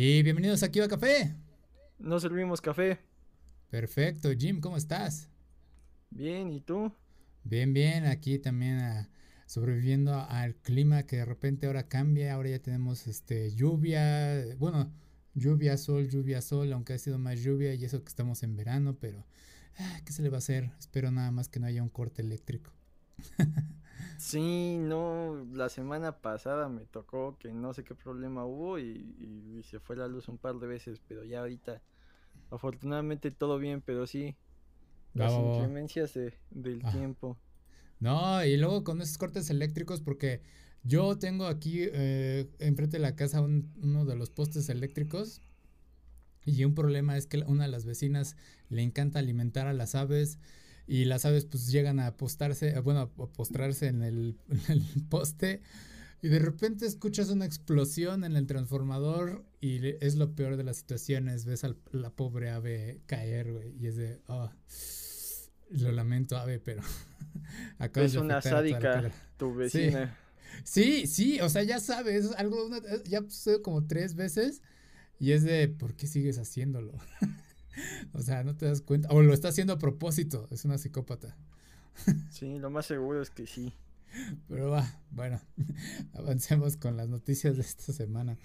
Y bienvenidos aquí a Café. Nos servimos café. Perfecto, Jim, ¿cómo estás? Bien, ¿y tú? Bien, bien, aquí también ah, sobreviviendo al clima que de repente ahora cambia, ahora ya tenemos este lluvia, bueno, lluvia, sol, lluvia, sol, aunque ha sido más lluvia y eso que estamos en verano, pero ah, ¿qué se le va a hacer? Espero nada más que no haya un corte eléctrico. sí, no, la semana pasada me tocó que no sé qué problema hubo y, se fue la luz un par de veces, pero ya ahorita afortunadamente todo bien, pero sí, las inclemencias del ah. tiempo. No, y luego con esos cortes eléctricos, porque yo tengo aquí eh, enfrente de la casa uno de los postes eléctricos. Y un problema es que una de las vecinas le encanta alimentar a las aves y las aves pues llegan a apostarse, eh, bueno, a postrarse en el, poste y de repente escuchas una explosión en el transformador y es lo peor de las situaciones, ves a la pobre ave caer, güey, y es de, oh, lo lamento, ave, pero es una sádica tu vecina. Sí. sí. o sea, ya sabes, algo, ya sucedió como tres veces y es de, ¿por qué sigues haciéndolo? o sea, no te das cuenta. O lo está haciendo a propósito. Es una psicópata. sí, lo más seguro es que sí. Pero va, bueno, avancemos con las noticias de esta semana.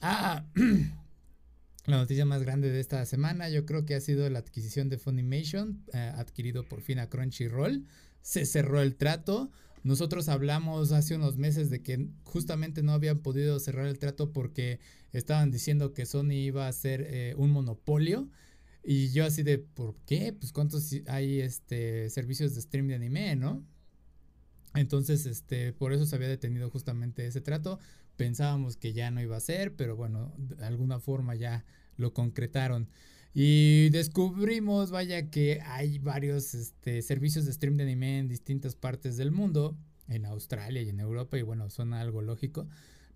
Ah, la noticia más grande de esta semana yo creo que ha sido la adquisición de Funimation, eh, adquirido por fin a Crunchyroll. Se cerró el trato. Nosotros hablamos hace unos meses de que justamente no habían podido cerrar el trato porque estaban diciendo que Sony iba a ser eh, un monopolio y yo así de, ¿por qué? Pues cuántos hay este servicios de stream de anime, ¿no? Entonces, este, por eso se había detenido justamente ese trato. Pensábamos que ya no iba a ser, pero bueno, de alguna forma ya lo concretaron. Y descubrimos, vaya, que hay varios este, servicios de stream de anime en distintas partes del mundo, en Australia y en Europa, y bueno, suena algo lógico.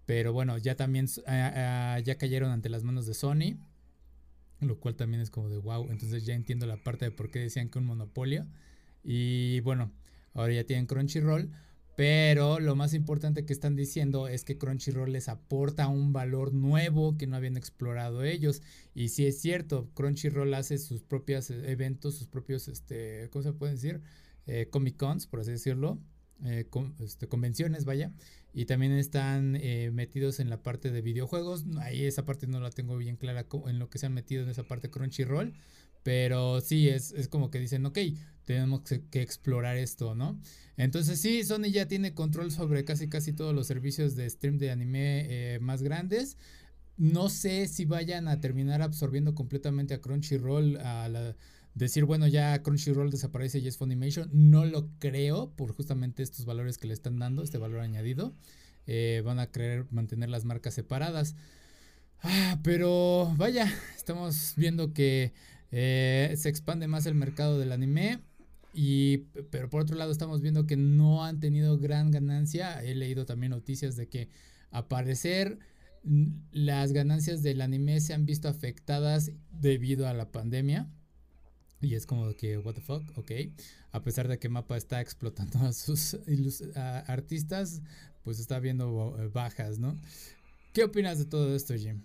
Pero bueno, ya también ah, ah, ya cayeron ante las manos de Sony lo cual también es como de wow, entonces ya entiendo la parte de por qué decían que un monopolio. Y bueno, ahora ya tienen Crunchyroll, pero lo más importante que están diciendo es que Crunchyroll les aporta un valor nuevo que no habían explorado ellos. Y si es cierto, Crunchyroll hace sus propios eventos, sus propios, este, ¿cómo se puede decir? Eh, Comic Cons, por así decirlo. Eh, este, convenciones, vaya. Y también están eh, metidos en la parte de videojuegos. Ahí esa parte no la tengo bien clara en lo que se han metido en esa parte Crunchyroll. Pero sí, es, es como que dicen, ok, tenemos que, explorar esto, ¿no? Entonces sí, Sony ya tiene control sobre casi casi todos los servicios de stream de anime eh, más grandes. No sé si vayan a terminar absorbiendo completamente a Crunchyroll, a la, decir, bueno, ya Crunchyroll desaparece y es Funimation, no lo creo por justamente estos valores que le están dando, este valor añadido. Eh, van a querer mantener las marcas separadas. Ah, pero vaya, estamos viendo que eh, se expande más el mercado del anime. Y, pero por otro lado estamos viendo que no han tenido gran ganancia. He leído también noticias de que a parecer las ganancias del anime se han visto afectadas debido a la pandemia. Y es como que, what the fuck, ok. A pesar de que Mapa está explotando a sus artistas, pues está viendo eh, bajas, ¿no? ¿Qué opinas de todo esto, Jim?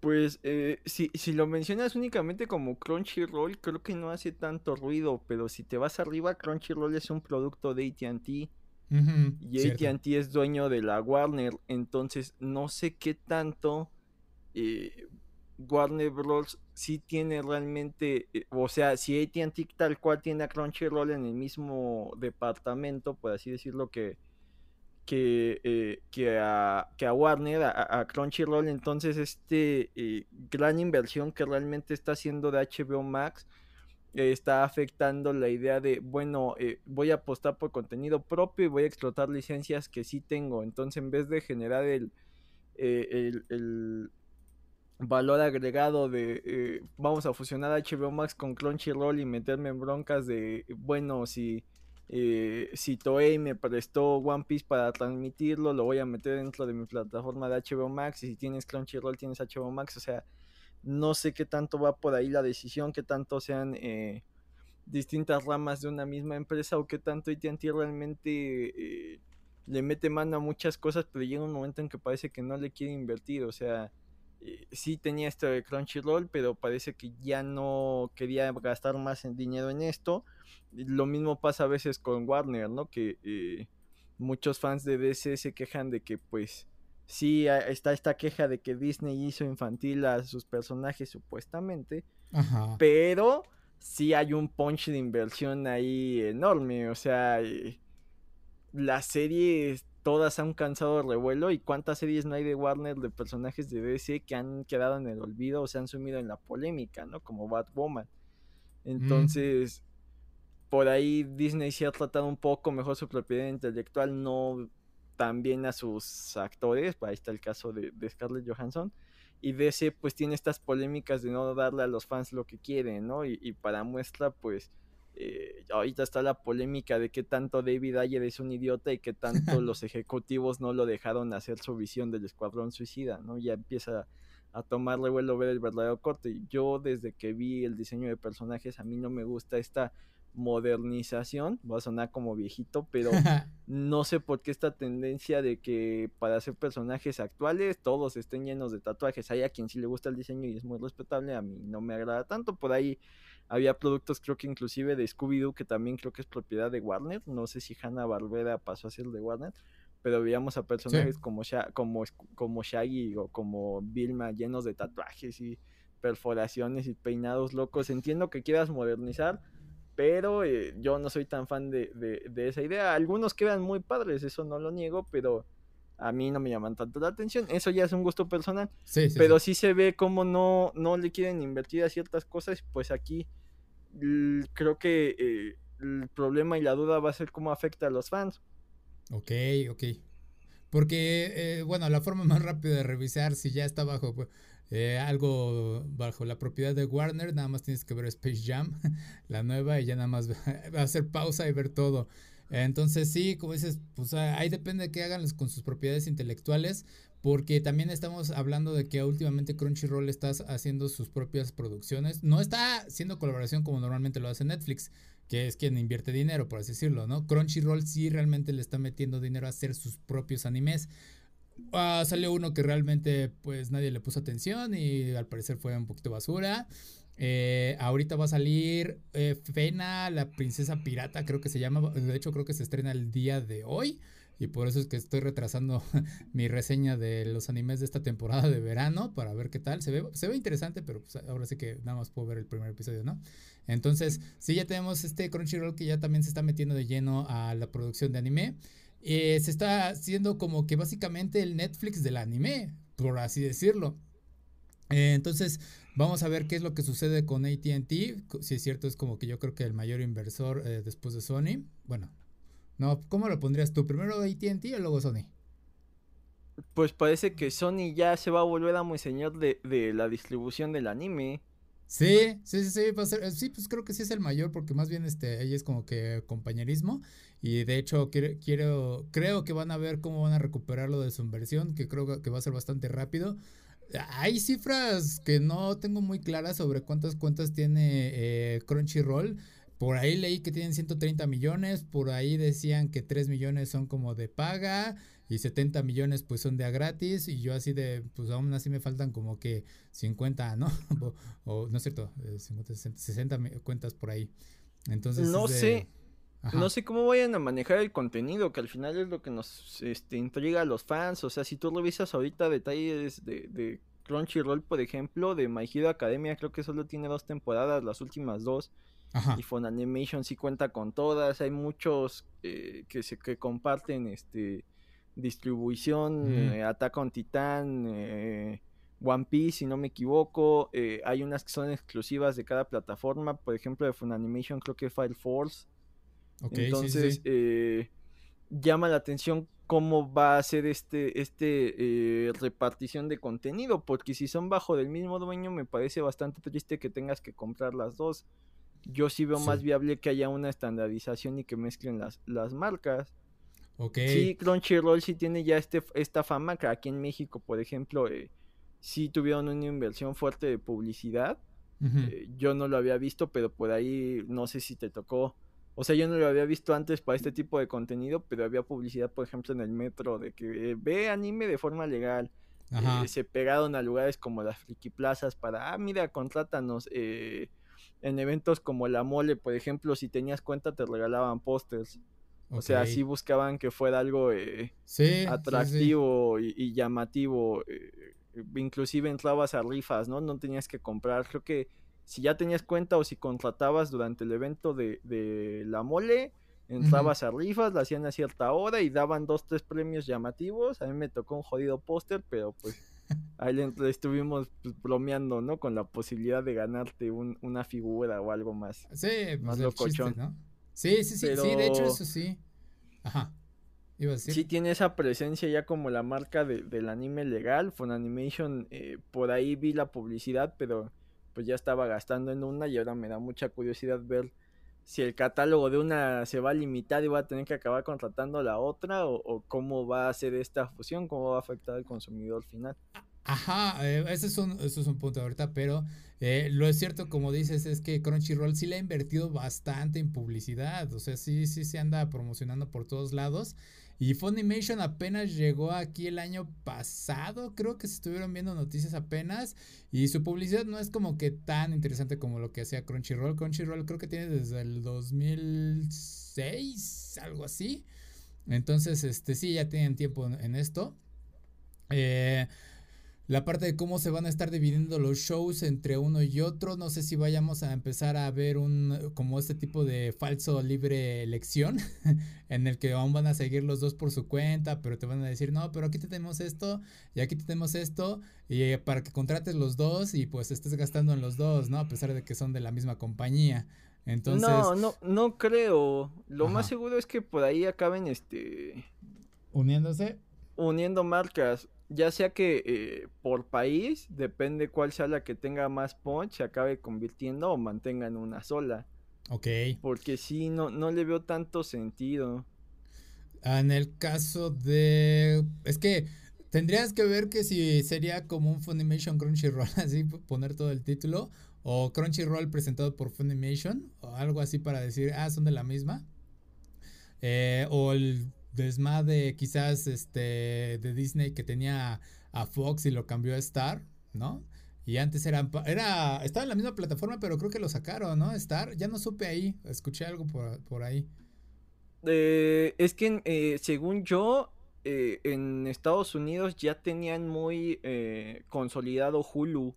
Pues eh, si, si lo mencionas únicamente como Crunchyroll, creo que no hace tanto ruido, pero si te vas arriba, Crunchyroll es un producto de ATT. y ATT es dueño de la Warner, entonces no sé qué tanto eh, Warner Bros. sí tiene realmente, eh, o sea, si AT&T tal cual tiene a Crunchyroll en el mismo departamento, por así decirlo, que, que, eh, que, a, que a Warner, a, Crunchyroll, entonces este eh, gran inversión que realmente está haciendo de HBO Max está afectando la idea de, bueno, voy a apostar por contenido propio y voy a explotar licencias que sí tengo, entonces en vez de generar el, el valor agregado de eh, vamos a fusionar HBO Max con Crunchyroll y meterme en broncas de bueno si eh, si Toei me prestó One Piece para transmitirlo lo voy a meter dentro de mi plataforma de HBO Max y si tienes Crunchyroll tienes HBO Max. O sea no sé qué tanto va por ahí la decisión qué tanto sean eh, distintas ramas de una misma empresa o qué tanto AT&T realmente le mete mano a muchas cosas pero llega un momento en que parece que no le quiere invertir. O sea eh, sí tenía esto de Crunchyroll, pero parece que ya no quería gastar más en dinero en esto. Lo mismo pasa a veces con Warner, ¿no? Que eh, muchos fans de DC se quejan de que pues sí está esta queja de que Disney hizo infantil a sus personajes supuestamente, pero sí hay un punch de inversión ahí enorme, o sea, eh, las series todas han cansado de revuelo y cuántas series no hay de Warner de personajes de DC que han quedado en el olvido o se han sumido en la polémica, ¿no? Como Batwoman. Mm. Entonces, por ahí Disney sí ha tratado un poco mejor su propiedad intelectual, no también a sus actores, ahí está el caso de, Scarlett Johansson, y DC pues tiene estas polémicas de no darle a los fans lo que quieren, ¿no? Y, para muestra pues eh, ahorita está la polémica de que tanto David Ayer es un idiota y que tanto los ejecutivos no lo dejaron hacer su visión del Escuadrón Suicida, ¿no? Ya empieza a tomarle vuelo ver el verdadero corte. Yo desde que vi el diseño de personajes a mí no me gusta esta modernización, va a sonar como viejito, pero no sé por qué esta tendencia de que para hacer personajes actuales todos estén llenos de tatuajes. Hay a quien sí le gusta el diseño y es muy respetable, a mí no me agrada tanto. Por ahí había productos, creo que inclusive de Scooby-Doo, que también creo que es propiedad de Warner. No sé si Hanna Barbera pasó a ser de Warner, pero veíamos a personajes como, como, como Shaggy o como Vilma llenos de tatuajes y perforaciones y peinados locos. Entiendo que quieras modernizar pero eh, yo no soy tan fan de, esa idea. Algunos quedan muy padres, eso no lo niego, pero a mí no me llaman tanto la atención. Eso ya es un gusto personal. pero sí. se ve como no, no le quieren invertir a ciertas cosas. Pues aquí creo que eh, el problema y la duda va a ser cómo afecta a los fans. Ok, ok. Porque, eh, bueno, la forma más rápida de revisar si ya está bajo pues, eh, algo bajo la propiedad de Warner, nada más tienes que ver Space Jam, la nueva, y ya nada más va a hacer pausa y ver todo. Entonces sí, como dices, pues ah, ahí depende de qué hagan con sus propiedades intelectuales, porque también estamos hablando de que últimamente Crunchyroll está haciendo sus propias producciones. No está haciendo colaboración como normalmente lo hace Netflix, que es quien invierte dinero, por así decirlo, ¿no? Crunchyroll sí realmente le está metiendo dinero a hacer sus propios animes. Ah, salió uno que realmente pues nadie le puso atención y al parecer fue un poquito basura. Eh, ahorita va a salir eh, Fena, la princesa pirata, creo que se llama. De hecho, creo que se estrena el día de hoy. Y por eso es que estoy retrasando mi reseña de los animes de esta temporada de verano para ver qué tal. Se ve, se ve interesante, pero pues, ahora sí que nada más puedo ver el primer episodio, ¿no? Entonces, sí, ya tenemos este Crunchyroll que ya también se está metiendo de lleno a la producción de anime. Eh, se está haciendo como que básicamente el Netflix del anime, por así decirlo. Entonces, vamos a ver qué es lo que sucede con ATT. Si es cierto, es como que yo creo que el mayor inversor eh, después de Sony. Bueno, no, ¿cómo lo pondrías tú? ¿Primero ATT o luego Sony? Pues parece que Sony ya se va a volver a muy señor de, de la distribución del anime. Sí, sí, sí, sí, sí, pues creo que sí es el mayor porque más bien este, ella es como que compañerismo y de hecho quiero, creo que van a ver cómo van a recuperar lo de su inversión, que creo que va a ser bastante rápido. Hay cifras que no tengo muy claras sobre cuántas cuentas tiene eh, Crunchyroll. Por ahí leí que tienen 130 millones, por ahí decían que 3 millones son como de paga y 70 millones pues son de a gratis y yo así de, pues aún así me faltan como que 50, ¿no? o, no es cierto, 50, 60, cuentas por ahí. Entonces... No sé. No sé cómo vayan a manejar el contenido, que al final es lo que nos este, intriga a los fans. O sea, si tú revisas ahorita detalles de, de Crunchyroll, por ejemplo, de My Hero Academia, creo que solo tiene dos temporadas, las últimas dos. Y Funimation sí cuenta con todas. Hay muchos eh, que se que comparten este distribución, eh, Attack on Titan, eh, One Piece, si no me equivoco. Eh, hay unas que son exclusivas de cada plataforma. Por ejemplo, de Funimation creo que Fire Force. Entonces, llama la atención cómo va a ser este, este repartición de contenido. Porque si son bajo del mismo dueño, me parece bastante triste que tengas que comprar las dos. Yo sí veo más viable que haya una estandarización y que mezclen las, las marcas. Sí, Crunchyroll sí tiene ya este, esta fama que aquí en México, por ejemplo, eh, sí tuvieron una inversión fuerte de publicidad. Eh, yo no lo había visto, pero por ahí no sé si te tocó. O sea, yo no lo había visto antes para este tipo de contenido, pero había publicidad, por ejemplo, en el metro de que eh, ve anime de forma legal. eh, se pegaron a lugares como las friki plazas para, ah, mira, contrátanos. Eh, en eventos como la mole, por ejemplo, si tenías cuenta te regalaban pósters. O sea, sí buscaban que fuera algo eh, atractivo Y, llamativo. inclusive entrabas a rifas, ¿no? No tenías que comprar. Creo que si ya tenías cuenta o si contratabas durante el evento de, de la mole, entrabas a rifas, la hacían a cierta hora y daban dos, tres premios llamativos. A mí me tocó un jodido póster, pero pues ahí le estuvimos pues, bromeando, ¿no? Con la posibilidad de ganarte un, una figura o algo más. Sí, pues, más locochón. ¿no? Sí, sí, sí, sí, de hecho eso sí. Ajá. Iba a decir. Sí tiene esa presencia ya como la marca de, del anime legal. Funimation, eh, por ahí vi la publicidad, pero pues ya estaba gastando en una y ahora me da mucha curiosidad ver si el catálogo de una se va a limitar y va a tener que acabar contratando la otra o, cómo va a ser esta fusión, cómo va a afectar al consumidor final. Ajá, eh, ese, es un, ese es un punto ahorita, pero eh, lo es cierto, como dices, es que Crunchyroll sí le ha invertido bastante en publicidad, o sea, sí, sí se anda promocionando por todos lados y Funimation apenas llegó aquí el año pasado, creo que se estuvieron viendo noticias apenas. Y su publicidad no es como que tan interesante como lo que hacía Crunchyroll. Crunchyroll creo que tiene desde el 2006, algo así. Entonces, este sí, ya tienen tiempo en, esto. Eh, la parte de cómo se van a estar dividiendo los shows entre uno y otro. No sé si vayamos a empezar a ver un como este tipo de falso libre elección en el que aún van a seguir los dos por su cuenta, pero te van a decir, "No, pero aquí tenemos esto y aquí tenemos esto" y eh, para que contrates los dos y pues estés gastando en los dos, ¿no? A pesar de que son de la misma compañía. Entonces No, no no creo. Lo más seguro es que por ahí acaben este uniéndose uniendo marcas ya sea que eh, por país, depende cuál sea la que tenga más punch, se acabe convirtiendo o mantengan una sola. Ok. Porque sí, no, no le veo tanto sentido. En el caso de... Es que tendrías que ver que si sería como un Funimation Crunchyroll, así poner todo el título, o Crunchyroll presentado por Funimation, o algo así para decir, ah, son de la misma. Eh, o el desmadre quizás este de Disney que tenía a Fox y lo cambió a Star, ¿no? Y antes era, era, estaba en la misma plataforma, pero creo que lo sacaron, ¿no? Star, ya no supe ahí, escuché algo por, ahí. Eh, es que eh, según yo, eh, en Estados Unidos ya tenían muy consolidado Hulu.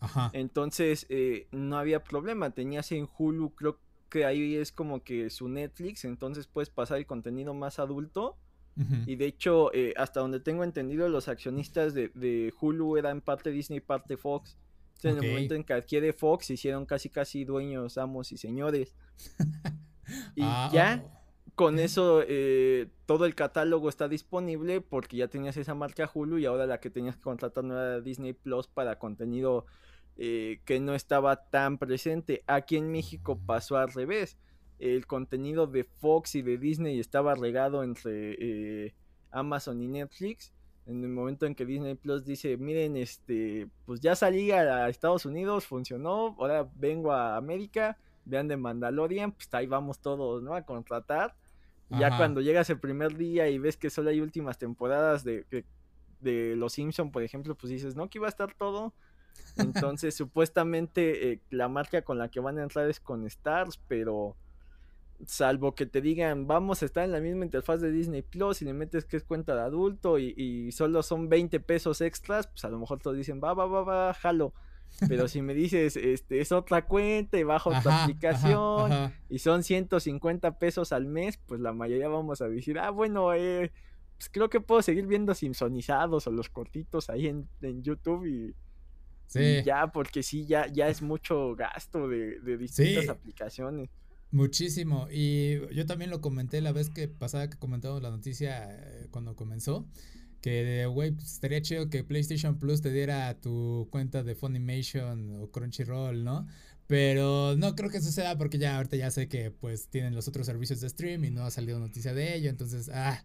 Ajá. Entonces no había problema, tenías en Hulu creo que ahí es como que su Netflix, entonces puedes pasar el contenido más adulto. Y de hecho, eh, hasta donde tengo entendido, los accionistas de, Hulu eran parte Disney, parte Fox. en el momento en que adquiere Fox, se hicieron casi casi dueños, amos y señores. y ah, ya, oh, con eso, eh, todo el catálogo está disponible porque ya tenías esa marca Hulu y ahora la que tenías que contratar no era Disney Plus para contenido eh, que no estaba tan presente. Aquí en México pasó al revés. El contenido de Fox y de Disney estaba regado entre eh, Amazon y Netflix. En el momento en que Disney Plus dice, miren, este, pues ya salí a Estados Unidos, funcionó, ahora vengo a América, vean de Mandalorian, pues ahí vamos todos, ¿no? A contratar. ya cuando llegas el primer día y ves que solo hay últimas temporadas de, de, de Los Simpson, por ejemplo, pues dices, no, que iba a estar todo entonces, supuestamente eh, la marca con la que van a entrar es con Stars, pero salvo que te digan, vamos a estar en la misma interfaz de Disney Plus y le metes que es cuenta de adulto y, solo son 20 pesos extras, pues a lo mejor todos dicen, va, va, va, va, jalo. Pero si me dices, este, es otra cuenta y bajo otra aplicación y son 150 pesos al mes, pues la mayoría vamos a decir, ah, bueno, eh, pues creo que puedo seguir viendo Simpsonizados o los cortitos ahí en, en YouTube y ya, porque sí, ya, ya es mucho gasto de, distintas aplicaciones. Muchísimo. Y yo también lo comenté la vez que pasaba que comentamos la noticia eh, cuando comenzó. Que, güey, pues, estaría chido que PlayStation Plus te diera tu cuenta de Funimation o Crunchyroll, ¿no? Pero no creo que suceda porque ya ahorita ya sé que pues tienen los otros servicios de stream y no ha salido noticia de ello. Entonces, ah,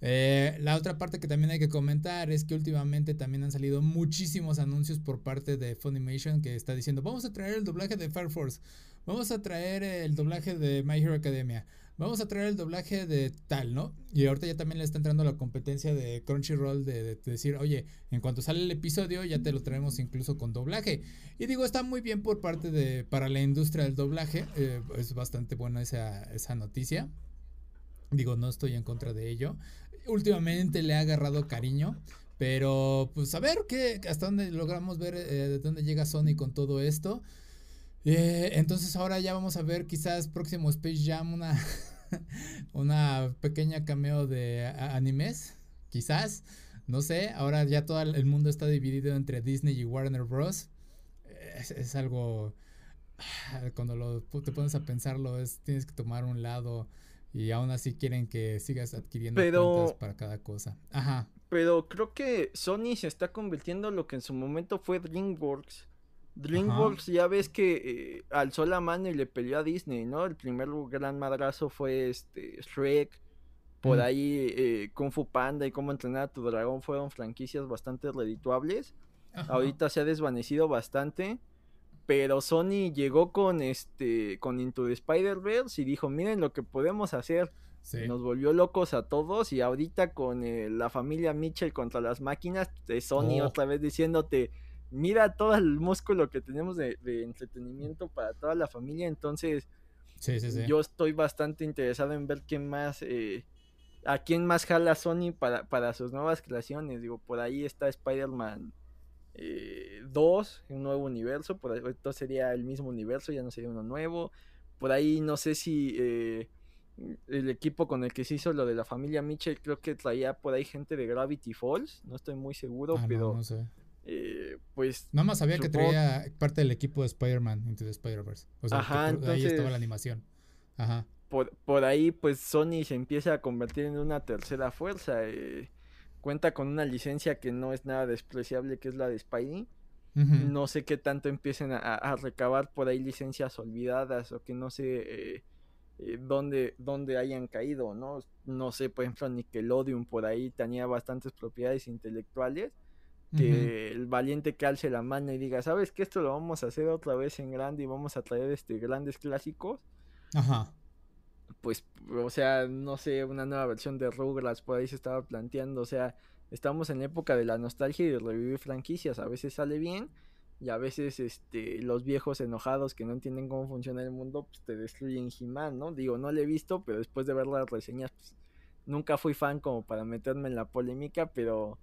eh, la otra parte que también hay que comentar es que últimamente también han salido muchísimos anuncios por parte de Funimation que está diciendo, vamos a traer el doblaje de Fire Force, vamos a traer el doblaje de My Hero Academia, vamos a traer el doblaje de tal, ¿no? Y ahorita ya también le está entrando la competencia de Crunchyroll de, de, decir, oye, en cuanto sale el episodio ya te lo traemos incluso con doblaje. Y digo, está muy bien por parte de, para la industria del doblaje, eh, es bastante buena esa, esa noticia. Digo, no estoy en contra de ello. Últimamente le ha agarrado cariño. Pero pues a ver qué, hasta dónde logramos ver eh, de dónde llega Sony con todo esto. Eh, entonces ahora ya vamos a ver quizás próximo Space Jam una, una pequeña cameo de animes. Quizás, no sé. Ahora ya todo el mundo está dividido entre Disney y Warner Bros. Es, algo... Cuando lo, te pones a pensarlo, es, tienes que tomar un lado y aún así quieren que sigas adquiriendo Pero... para cada cosa. Ajá. Pero creo que Sony se está convirtiendo en lo que en su momento fue DreamWorks. DreamWorks ya ves que eh, alzó la mano y le peleó a Disney, ¿no? El primer gran madrazo fue este Shrek. Por mm. ahí eh, Kung Fu Panda y Cómo entrenar a tu dragón fueron franquicias bastante redituables. Ahorita se ha desvanecido bastante. Pero Sony llegó con este con Into the Spider-Verse y dijo, miren lo que podemos hacer. Nos volvió locos a todos y ahorita con eh, la familia Mitchell contra las máquinas de Sony oh. otra vez diciéndote, mira todo el músculo que tenemos de, entretenimiento para toda la familia, entonces yo estoy bastante interesado en ver quién más, eh, a quién más jala Sony para, para sus nuevas creaciones, digo, por ahí está Spider-Man 2, eh, un nuevo universo, por ahí, esto sería el mismo universo, ya no sería uno nuevo, por ahí no sé si el equipo con el que se hizo lo de la familia Mitchell, creo que traía por ahí gente de Gravity Falls, no estoy muy seguro, ah, pero... No, sé. Eh, pues... Nada más sabía que traía parte del equipo de Spider-Man into the Spider-Verse. O sea, Ajá, ahí estaba la animación. Ajá. Por, por, ahí, pues Sony se empieza a convertir en una tercera fuerza. Eh, cuenta con una licencia que no es nada despreciable, que es la de Spidey. No sé qué tanto empiecen a, recabar por ahí licencias olvidadas o que no sé eh, eh, donde, hayan caído, ¿no? No sé, por ejemplo, Nickelodeon por ahí tenía bastantes propiedades intelectuales. Que el valiente que alce la mano y diga, ¿sabes que Esto lo vamos a hacer otra vez en grande y vamos a traer este grandes clásicos. Ajá. Pues, o sea, no sé, una nueva versión de Rugrats por ahí se estaba planteando. O sea, estamos en época de la nostalgia y de revivir franquicias. A veces sale bien, y a veces este los viejos enojados que no entienden cómo funciona el mundo pues te destruyen He-Man, ¿no? Digo, no le he visto, pero después de ver las reseñas pues nunca fui fan como para meterme en la polémica, pero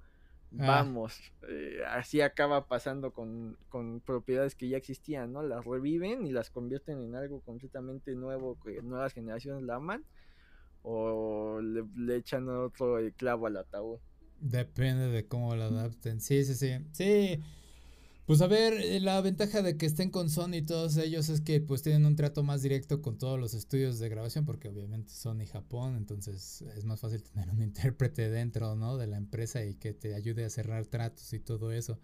ah. vamos, eh, así acaba pasando con, con, propiedades que ya existían, ¿no? Las reviven y las convierten en algo completamente nuevo que nuevas generaciones la aman o le, le echan otro clavo al ataúd. Depende de cómo lo adapten. Sí, sí, sí. Sí. Pues a ver, eh, la ventaja de que estén con Sony todos ellos es que pues tienen un trato más directo con todos los estudios de grabación porque obviamente Sony Japón, entonces es más fácil tener un intérprete dentro, ¿no? De la empresa y que te ayude a cerrar tratos y todo eso.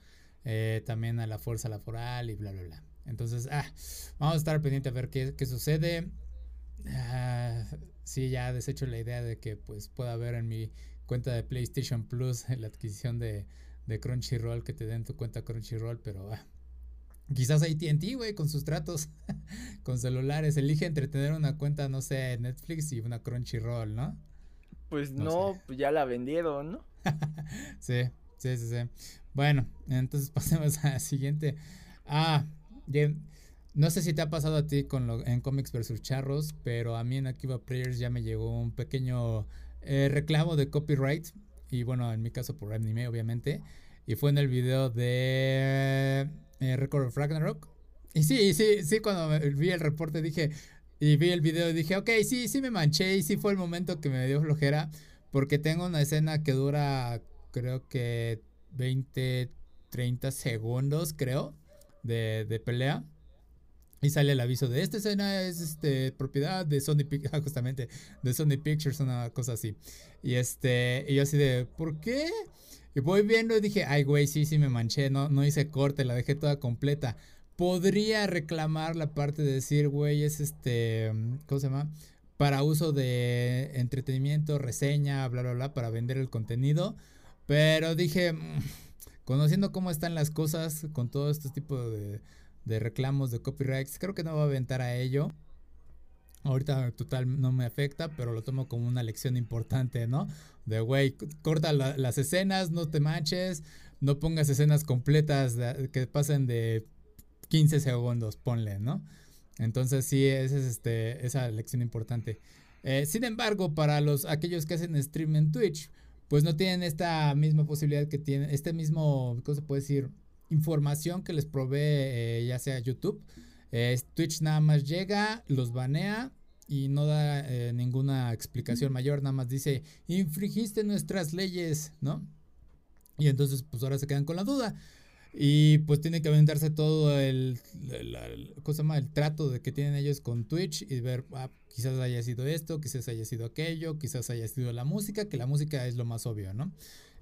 Eh, también a la fuerza laboral y bla, bla, bla. Entonces, ah, vamos a estar pendiente a ver qué, qué sucede. Ah, sí, ya desecho la idea de que pues pueda haber en mi cuenta de PlayStation Plus la adquisición de de Crunchyroll que te den tu cuenta Crunchyroll, pero ah, quizás ATT, güey, con sus tratos con celulares, elige entretener una cuenta, no sé, Netflix y una Crunchyroll, ¿no? Pues no, pues ya la vendieron, ¿no? sí, sí, sí, sí. Bueno, entonces pasemos a la siguiente. Ah, no sé si te ha pasado a ti con lo, en Comics vs. Charros, pero a mí en Akiva Players ya me llegó un pequeño eh, reclamo de copyright y bueno, en mi caso por anime, obviamente. Y fue en el video de eh, Record of Ragnarok. Y sí, sí, sí, cuando vi el reporte dije, y vi el video dije, ok, sí, sí me manché y sí fue el momento que me dio flojera. Porque tengo una escena que dura, creo que 20, 30 segundos, creo, de, de pelea. Y sale el aviso de esta escena es este propiedad de Sony Pictures, justamente de Sony Pictures, una cosa así. Y este, y yo así de, ¿por qué? Y voy viendo y dije, ay güey, sí, sí me manché, no, no hice corte, la dejé toda completa. Podría reclamar la parte de decir, güey, es este, ¿cómo se llama? Para uso de entretenimiento, reseña, bla, bla, bla, para vender el contenido. Pero dije, mm, conociendo cómo están las cosas con todo este tipo de de reclamos de copyrights. Creo que no va a aventar a ello. Ahorita total no me afecta, pero lo tomo como una lección importante, ¿no? De, güey, corta las escenas, no te manches, no pongas escenas completas que pasen de 15 segundos, ponle, ¿no? Entonces sí, esa es este, esa lección importante. Eh, sin embargo, para los aquellos que hacen stream en Twitch, pues no tienen esta misma posibilidad que tienen, este mismo, ¿cómo se puede decir? Información que les provee eh, ya sea YouTube. Eh, Twitch nada más llega, los banea y no da ninguna explicación mayor, nada más dice, infringiste nuestras leyes, ¿no? Y entonces pues ahora se quedan con la duda. Y pues tiene que aventarse todo el, cosa más, el trato de que tienen ellos con Twitch y ver, ah, quizás haya sido esto, quizás haya sido aquello, quizás haya sido la música, que la música es lo más obvio, ¿no?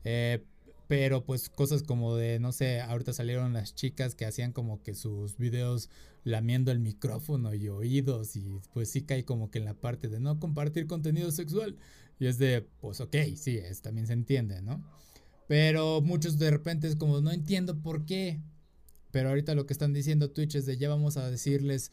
Eh, pero pues cosas como de, no sé, ahorita salieron las chicas que hacían como que sus videos lamiendo el micrófono y oídos y pues sí cae como que en la parte de no compartir contenido sexual. Y es de, pues ok, sí, es, también se entiende, ¿no? Pero muchos de repente es como, no entiendo por qué. Pero ahorita lo que están diciendo Twitch es de ya vamos a decirles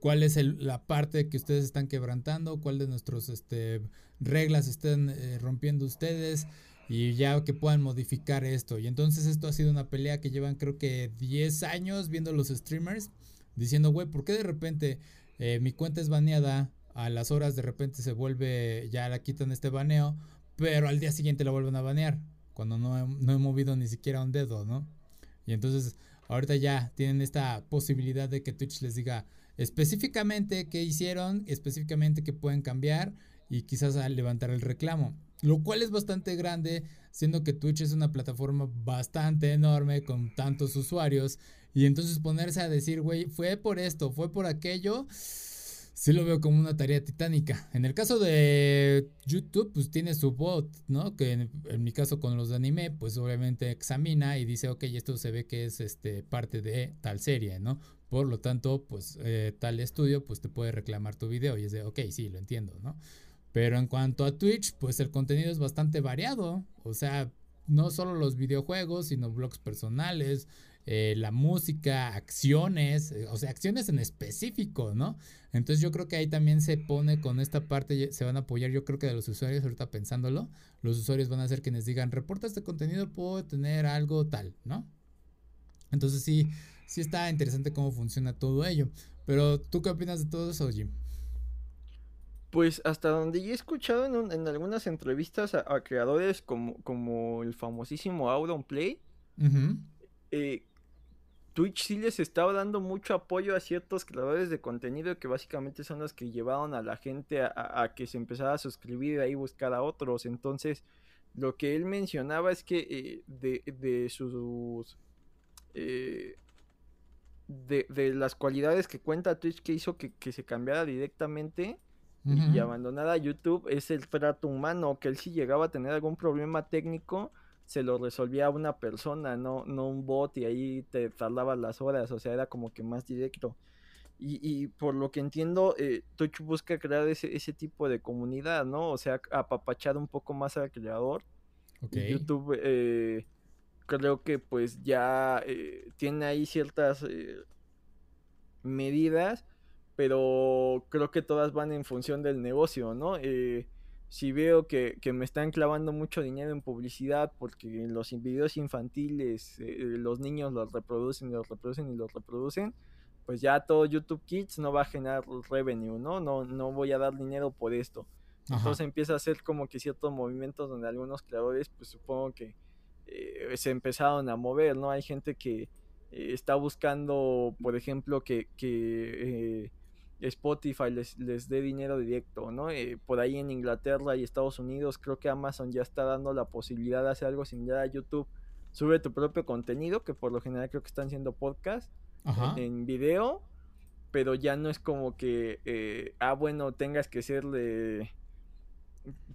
cuál es la parte que ustedes están quebrantando, cuál de nuestras este, reglas están eh, rompiendo ustedes y ya que puedan modificar esto. Y entonces esto ha sido una pelea que llevan creo que 10 años viendo los streamers diciendo, güey, ¿por qué de repente eh, mi cuenta es baneada? A las horas de repente se vuelve, ya la quitan este baneo, pero al día siguiente la vuelven a banear cuando no he, no he movido ni siquiera un dedo, ¿no? Y entonces ahorita ya tienen esta posibilidad de que Twitch les diga específicamente qué hicieron, específicamente qué pueden cambiar y quizás levantar el reclamo. Lo cual es bastante grande, siendo que Twitch es una plataforma bastante enorme con tantos usuarios. Y entonces ponerse a decir, güey, fue por esto, fue por aquello sí lo veo como una tarea titánica. En el caso de YouTube, pues tiene su bot, ¿no? Que en, mi caso con los de anime, pues obviamente examina y dice, ok, esto se ve que es este, parte de tal serie, ¿no? Por lo tanto, pues eh, tal estudio, pues te puede reclamar tu video y es de, ok, sí, lo entiendo, ¿no? Pero en cuanto a Twitch, pues el contenido es bastante variado. O sea, no solo los videojuegos, sino blogs personales, eh, la música, acciones, eh, o sea, acciones en específico, ¿no? Entonces yo creo que ahí también se pone con esta parte, se van a apoyar, yo creo que de los usuarios, ahorita pensándolo, los usuarios van a ser quienes digan, reporta este contenido, puedo tener algo tal, ¿no? Entonces sí, sí está interesante cómo funciona todo ello. Pero tú qué opinas de todo eso, Jim? Pues hasta donde yo he escuchado en, algunas entrevistas a, creadores como, como el famosísimo Auronplay, eh, Twitch sí les estaba dando mucho apoyo a ciertos creadores de contenido que básicamente son los que llevaron a la gente a, que se empezara a suscribir y ahí buscar a otros. Entonces, lo que él mencionaba es que eh, de, sus... Eh, de, las cualidades que cuenta Twitch que hizo que, se cambiara directamente y, y abandonara YouTube es el trato humano, que él si llegaba a tener algún problema técnico se lo resolvía una persona, no, no un bot y ahí te tardabas las horas, o sea, era como que más directo. Y, por lo que entiendo, eh, Twitch busca crear ese, ese tipo de comunidad, ¿no? O sea, apapachar un poco más al creador. YouTube eh, creo que pues ya eh, tiene ahí ciertas eh, medidas, pero creo que todas van en función del negocio, ¿no? Eh, si veo que, me están clavando mucho dinero en publicidad porque los videos infantiles eh, los niños los reproducen y los reproducen y los reproducen, pues ya todo YouTube Kids no va a generar revenue, ¿no? No, no voy a dar dinero por esto. Entonces empieza a hacer como que ciertos movimientos donde algunos creadores, pues supongo que eh, se empezaron a mover, ¿no? Hay gente que eh, está buscando, por ejemplo, que, que Spotify les, les dé dinero directo, ¿no? Eh, por ahí en Inglaterra y Estados Unidos creo que Amazon ya está dando la posibilidad de hacer algo similar a YouTube. Sube tu propio contenido, que por lo general creo que están haciendo podcast en, video, pero ya no es como que, eh, ah, bueno, tengas que serle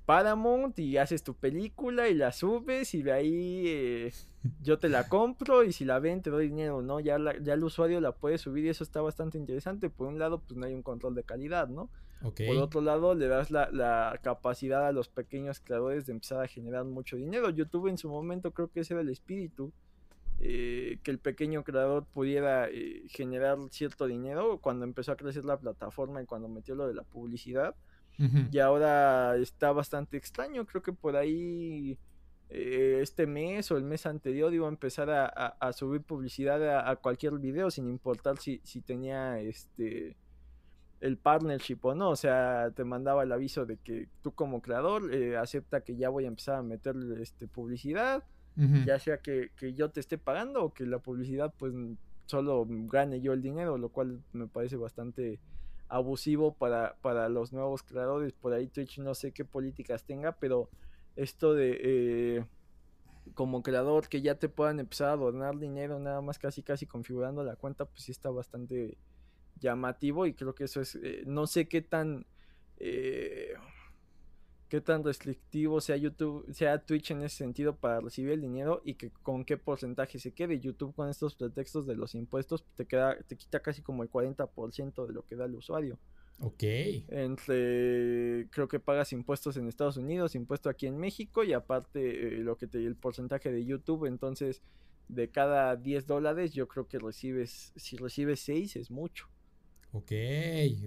Paramount y haces tu película y la subes y de ahí eh, yo te la compro y si la ven te doy dinero, ¿no? Ya, ya el usuario la puede subir y eso está bastante interesante. Por un lado, pues no hay un control de calidad, ¿no? Por otro lado, le das la, la, capacidad a los pequeños creadores de empezar a generar mucho dinero. YouTube en su momento creo que ese era el espíritu. eh, que el pequeño creador pudiera eh, generar cierto dinero cuando empezó a crecer la plataforma y cuando metió lo de la publicidad. Y ahora está bastante extraño, creo que por ahí eh, este mes o el mes anterior iba a empezar a, subir publicidad a, cualquier video sin importar si, si tenía este el partnership o no, o sea, te mandaba el aviso de que tú como creador acepta que ya voy a empezar a meter este, publicidad ya sea que, yo te esté pagando o que la publicidad pues solo gane yo el dinero, lo cual me parece bastante abusivo para, para los nuevos creadores. Por ahí Twitch no sé qué políticas tenga, pero esto de eh, como creador que ya te puedan empezar a donar dinero nada más casi casi configurando la cuenta, pues sí está bastante llamativo y creo que eso es, eh, no sé qué tan... Eh, qué tan restrictivo sea YouTube, sea Twitch en ese sentido para recibir el dinero y que con qué porcentaje se quede. YouTube con estos pretextos de los impuestos te queda, te quita casi como el 40% de lo que da el usuario. Ok. Entre, creo que pagas impuestos en Estados Unidos, impuesto aquí en México y aparte eh, lo que te, el porcentaje de YouTube. Entonces, de cada 10 dólares, yo creo que recibes, si recibes 6 es mucho. Ok,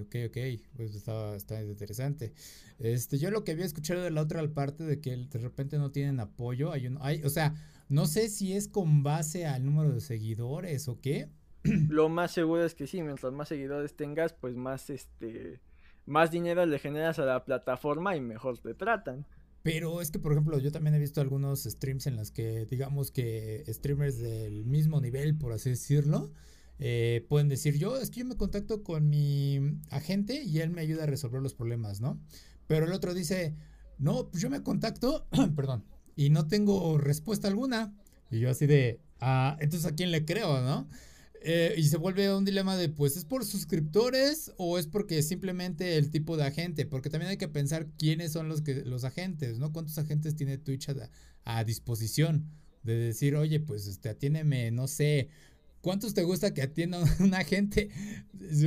ok, ok, pues está, está interesante. Este, yo lo que había escuchado de la otra parte de que de repente no tienen apoyo, hay un, hay, o sea, no sé si es con base al número de seguidores o qué. Lo más seguro es que sí, mientras más seguidores tengas, pues más este, más dinero le generas a la plataforma y mejor te tratan. Pero es que, por ejemplo, yo también he visto algunos streams en los que, digamos que streamers del mismo nivel, por así decirlo, eh, pueden decir, yo es que yo me contacto con mi agente y él me ayuda a resolver los problemas, ¿no? Pero el otro dice, no, pues yo me contacto, perdón, y no tengo respuesta alguna. Y yo así de, ah, entonces a quién le creo, ¿no? Eh, y se vuelve un dilema de, pues, ¿es por suscriptores o es porque simplemente el tipo de agente? Porque también hay que pensar quiénes son los, que, los agentes, ¿no? ¿Cuántos agentes tiene Twitch a, a disposición? De decir, oye, pues, este, atiéneme, no sé, ¿Cuántos te gusta que atienda una gente?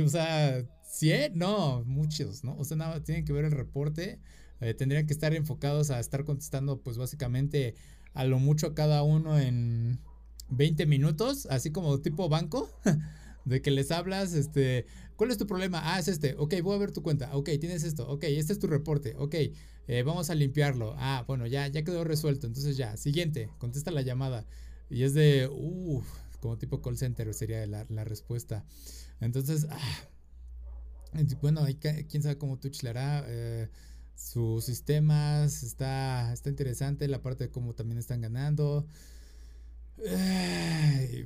O sea, ¿100? No, muchos, ¿no? O sea, nada, tienen que ver el reporte. Eh, tendrían que estar enfocados a estar contestando, pues básicamente a lo mucho cada uno en 20 minutos, así como tipo banco, de que les hablas, este, ¿cuál es tu problema? Ah, es este, ok, voy a ver tu cuenta, ok, tienes esto, ok, este es tu reporte, ok, eh, vamos a limpiarlo, ah, bueno, ya, ya quedó resuelto, entonces ya, siguiente, contesta la llamada. Y es de, uff, como tipo call center sería la, la respuesta. Entonces, ah, bueno, quién sabe cómo Twitch le. Eh, sus sistemas está, está interesante, la parte de cómo también están ganando.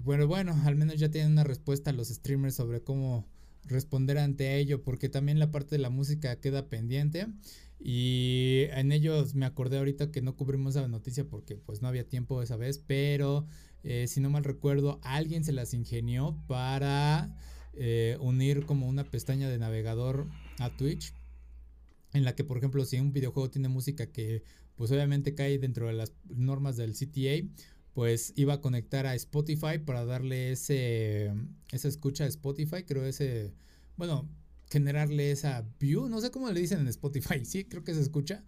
bueno, bueno, al menos ya tienen una respuesta a los streamers sobre cómo responder ante ello, porque también la parte de la música queda pendiente. Y en ellos me acordé ahorita que no cubrimos esa noticia porque pues no había tiempo esa vez, pero eh, si no mal recuerdo, alguien se las ingenió para eh, unir como una pestaña de navegador a Twitch. En la que, por ejemplo, si un videojuego tiene música que pues obviamente cae dentro de las normas del CTA, pues iba a conectar a Spotify para darle ese esa escucha a Spotify, creo ese, bueno, generarle esa view, no sé cómo le dicen en Spotify, sí, creo que se escucha.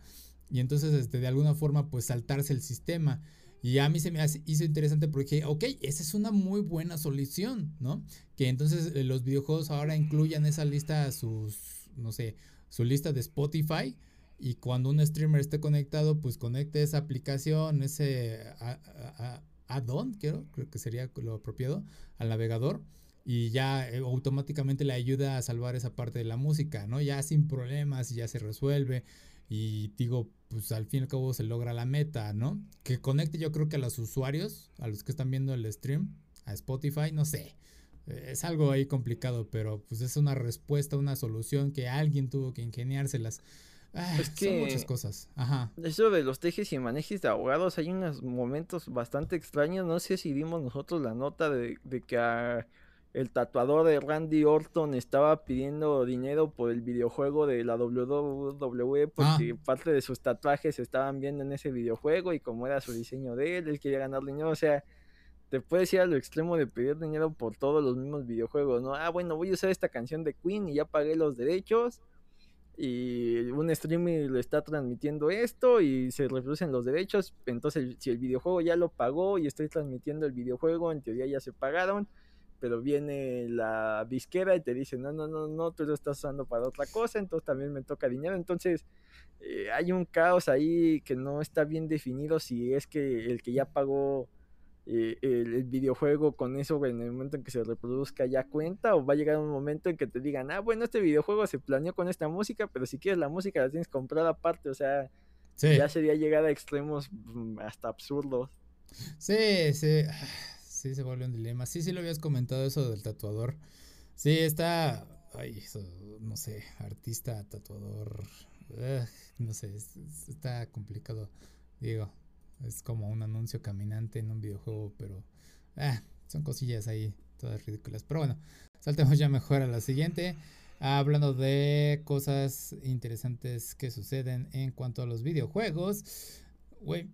Y entonces, este, de alguna forma, pues saltarse el sistema. Y a mí se me hizo interesante porque dije, ok, esa es una muy buena solución, ¿no? Que entonces eh, los videojuegos ahora incluyan esa lista, sus, no sé, su lista de Spotify. Y cuando un streamer esté conectado, pues conecte esa aplicación, ese add-on, creo, creo que sería lo apropiado, al navegador. Y ya eh, automáticamente le ayuda a salvar esa parte de la música, ¿no? Ya sin problemas ya se resuelve. Y digo, pues al fin y al cabo se logra la meta, ¿no? Que conecte yo creo que a los usuarios, a los que están viendo el stream, a Spotify, no sé. Es algo ahí complicado, pero pues es una respuesta, una solución que alguien tuvo que ingeniárselas. Ah, es que son muchas cosas. Ajá. Eso de los tejes y manejes de abogados, hay unos momentos bastante extraños. No sé si vimos nosotros la nota de, de que a el tatuador de Randy Orton estaba pidiendo dinero por el videojuego de la WWE porque ah. parte de sus tatuajes se estaban viendo en ese videojuego y como era su diseño de él, él quería ganar dinero, o sea, te puedes ir a lo extremo de pedir dinero por todos los mismos videojuegos, ¿no? Ah, bueno, voy a usar esta canción de Queen y ya pagué los derechos y un streamer le está transmitiendo esto y se reproducen los derechos, entonces si el videojuego ya lo pagó y estoy transmitiendo el videojuego, en teoría ya se pagaron, pero viene la disquera y te dice, no, no, no, no, tú lo estás usando para otra cosa, entonces también me toca dinero, entonces eh, hay un caos ahí que no está bien definido si es que el que ya pagó eh, el, videojuego con eso en el momento en que se reproduzca ya cuenta o va a llegar un momento en que te digan, ah, bueno, este videojuego se planeó con esta música, pero si quieres la música la tienes comprada aparte, o sea, ya sería llegar a extremos mm, hasta absurdos. Sí, sí, sí se vuelve un dilema. Sí, sí lo habías comentado eso del tatuador. Sí, está, ay, no sé, artista, tatuador, no sé, está complicado, digo. Es como un anuncio caminante en un videojuego, pero ah, son cosillas ahí, todas ridículas. Pero bueno, saltemos ya mejor a la siguiente. Hablando de cosas interesantes que suceden en cuanto a los videojuegos. Güey,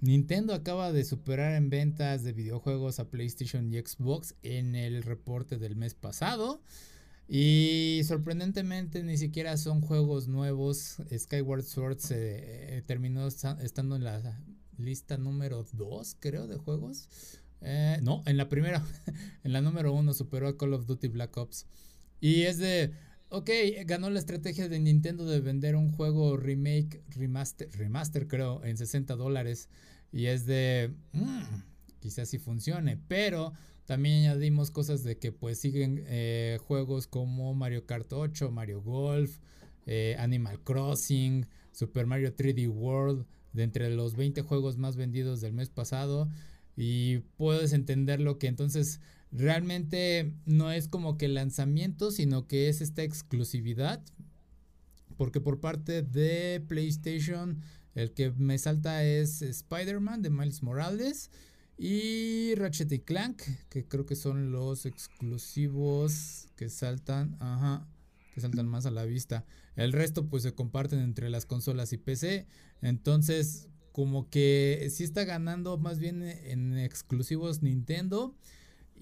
Nintendo acaba de superar en ventas de videojuegos a PlayStation y Xbox en el reporte del mes pasado. Y sorprendentemente ni siquiera son juegos nuevos. Skyward Sword se eh, terminó estando en la lista número 2, creo, de juegos. Eh, no, en la primera, en la número 1 superó a Call of Duty Black Ops. Y es de, ok, ganó la estrategia de Nintendo de vender un juego remake, remaster, remaster creo, en 60 dólares. Y es de, mm, quizás sí funcione, pero también añadimos cosas de que pues siguen eh, juegos como Mario Kart 8, Mario Golf, eh, Animal Crossing, Super Mario 3D World de entre los 20 juegos más vendidos del mes pasado y puedes entenderlo que entonces realmente no es como que lanzamiento, sino que es esta exclusividad. Porque por parte de PlayStation, el que me salta es Spider-Man de Miles Morales y Ratchet y Clank, que creo que son los exclusivos que saltan, ajá, que saltan más a la vista. El resto pues se comparten entre las consolas y PC. Entonces como que sí está ganando más bien en exclusivos Nintendo.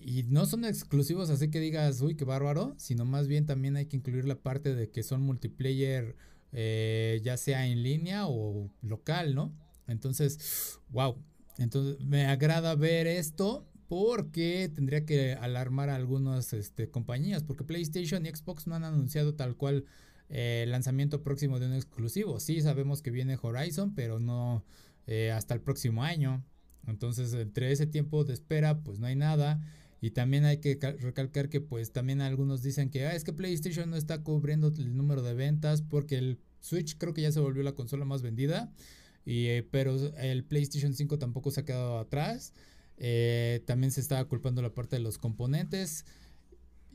Y no son exclusivos así que digas, uy, qué bárbaro, sino más bien también hay que incluir la parte de que son multiplayer, eh, ya sea en línea o local, ¿no? Entonces, wow. Entonces me agrada ver esto porque tendría que alarmar a algunas este, compañías, porque PlayStation y Xbox no han anunciado tal cual eh, lanzamiento próximo de un exclusivo. Sí, sabemos que viene Horizon, pero no eh, hasta el próximo año. Entonces, entre ese tiempo de espera, pues no hay nada. Y también hay que recalcar que pues también algunos dicen que ah, es que PlayStation no está cubriendo el número de ventas porque el Switch creo que ya se volvió la consola más vendida. Y, eh, pero el PlayStation 5 tampoco se ha quedado atrás. también se está culpando la parte de los componentes.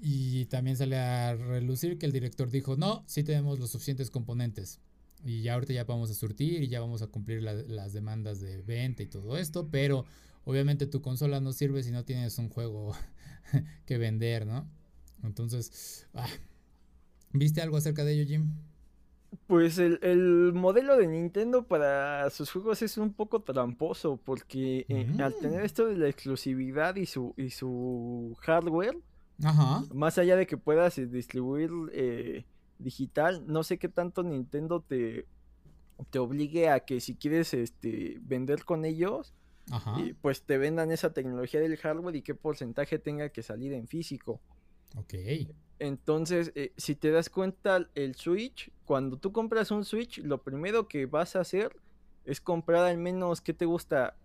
Y también sale a relucir que el director dijo, no, sí tenemos los suficientes componentes. Y ya ahorita ya vamos a surtir y ya vamos a cumplir las demandas de venta y todo esto. Pero obviamente tu consola no sirve si no tienes un juego que vender, ¿no? Entonces, ah, ¿viste algo acerca de ello, Jim? Pues el, modelo de Nintendo para sus juegos es un poco tramposo porque eh, al tener mm. esto de la exclusividad y su, y su hardware, más allá de que puedas eh, distribuir eh, digital, no sé qué tanto Nintendo te, te obligue a que si quieres este, vender con ellos, pues te vendan esa tecnología del hardware y qué porcentaje tenga que salir en físico. Ok. Entonces, eh, si te das cuenta, el Switch, cuando tú compras un Switch, lo primero que vas a hacer es comprar al menos, ¿qué te gusta?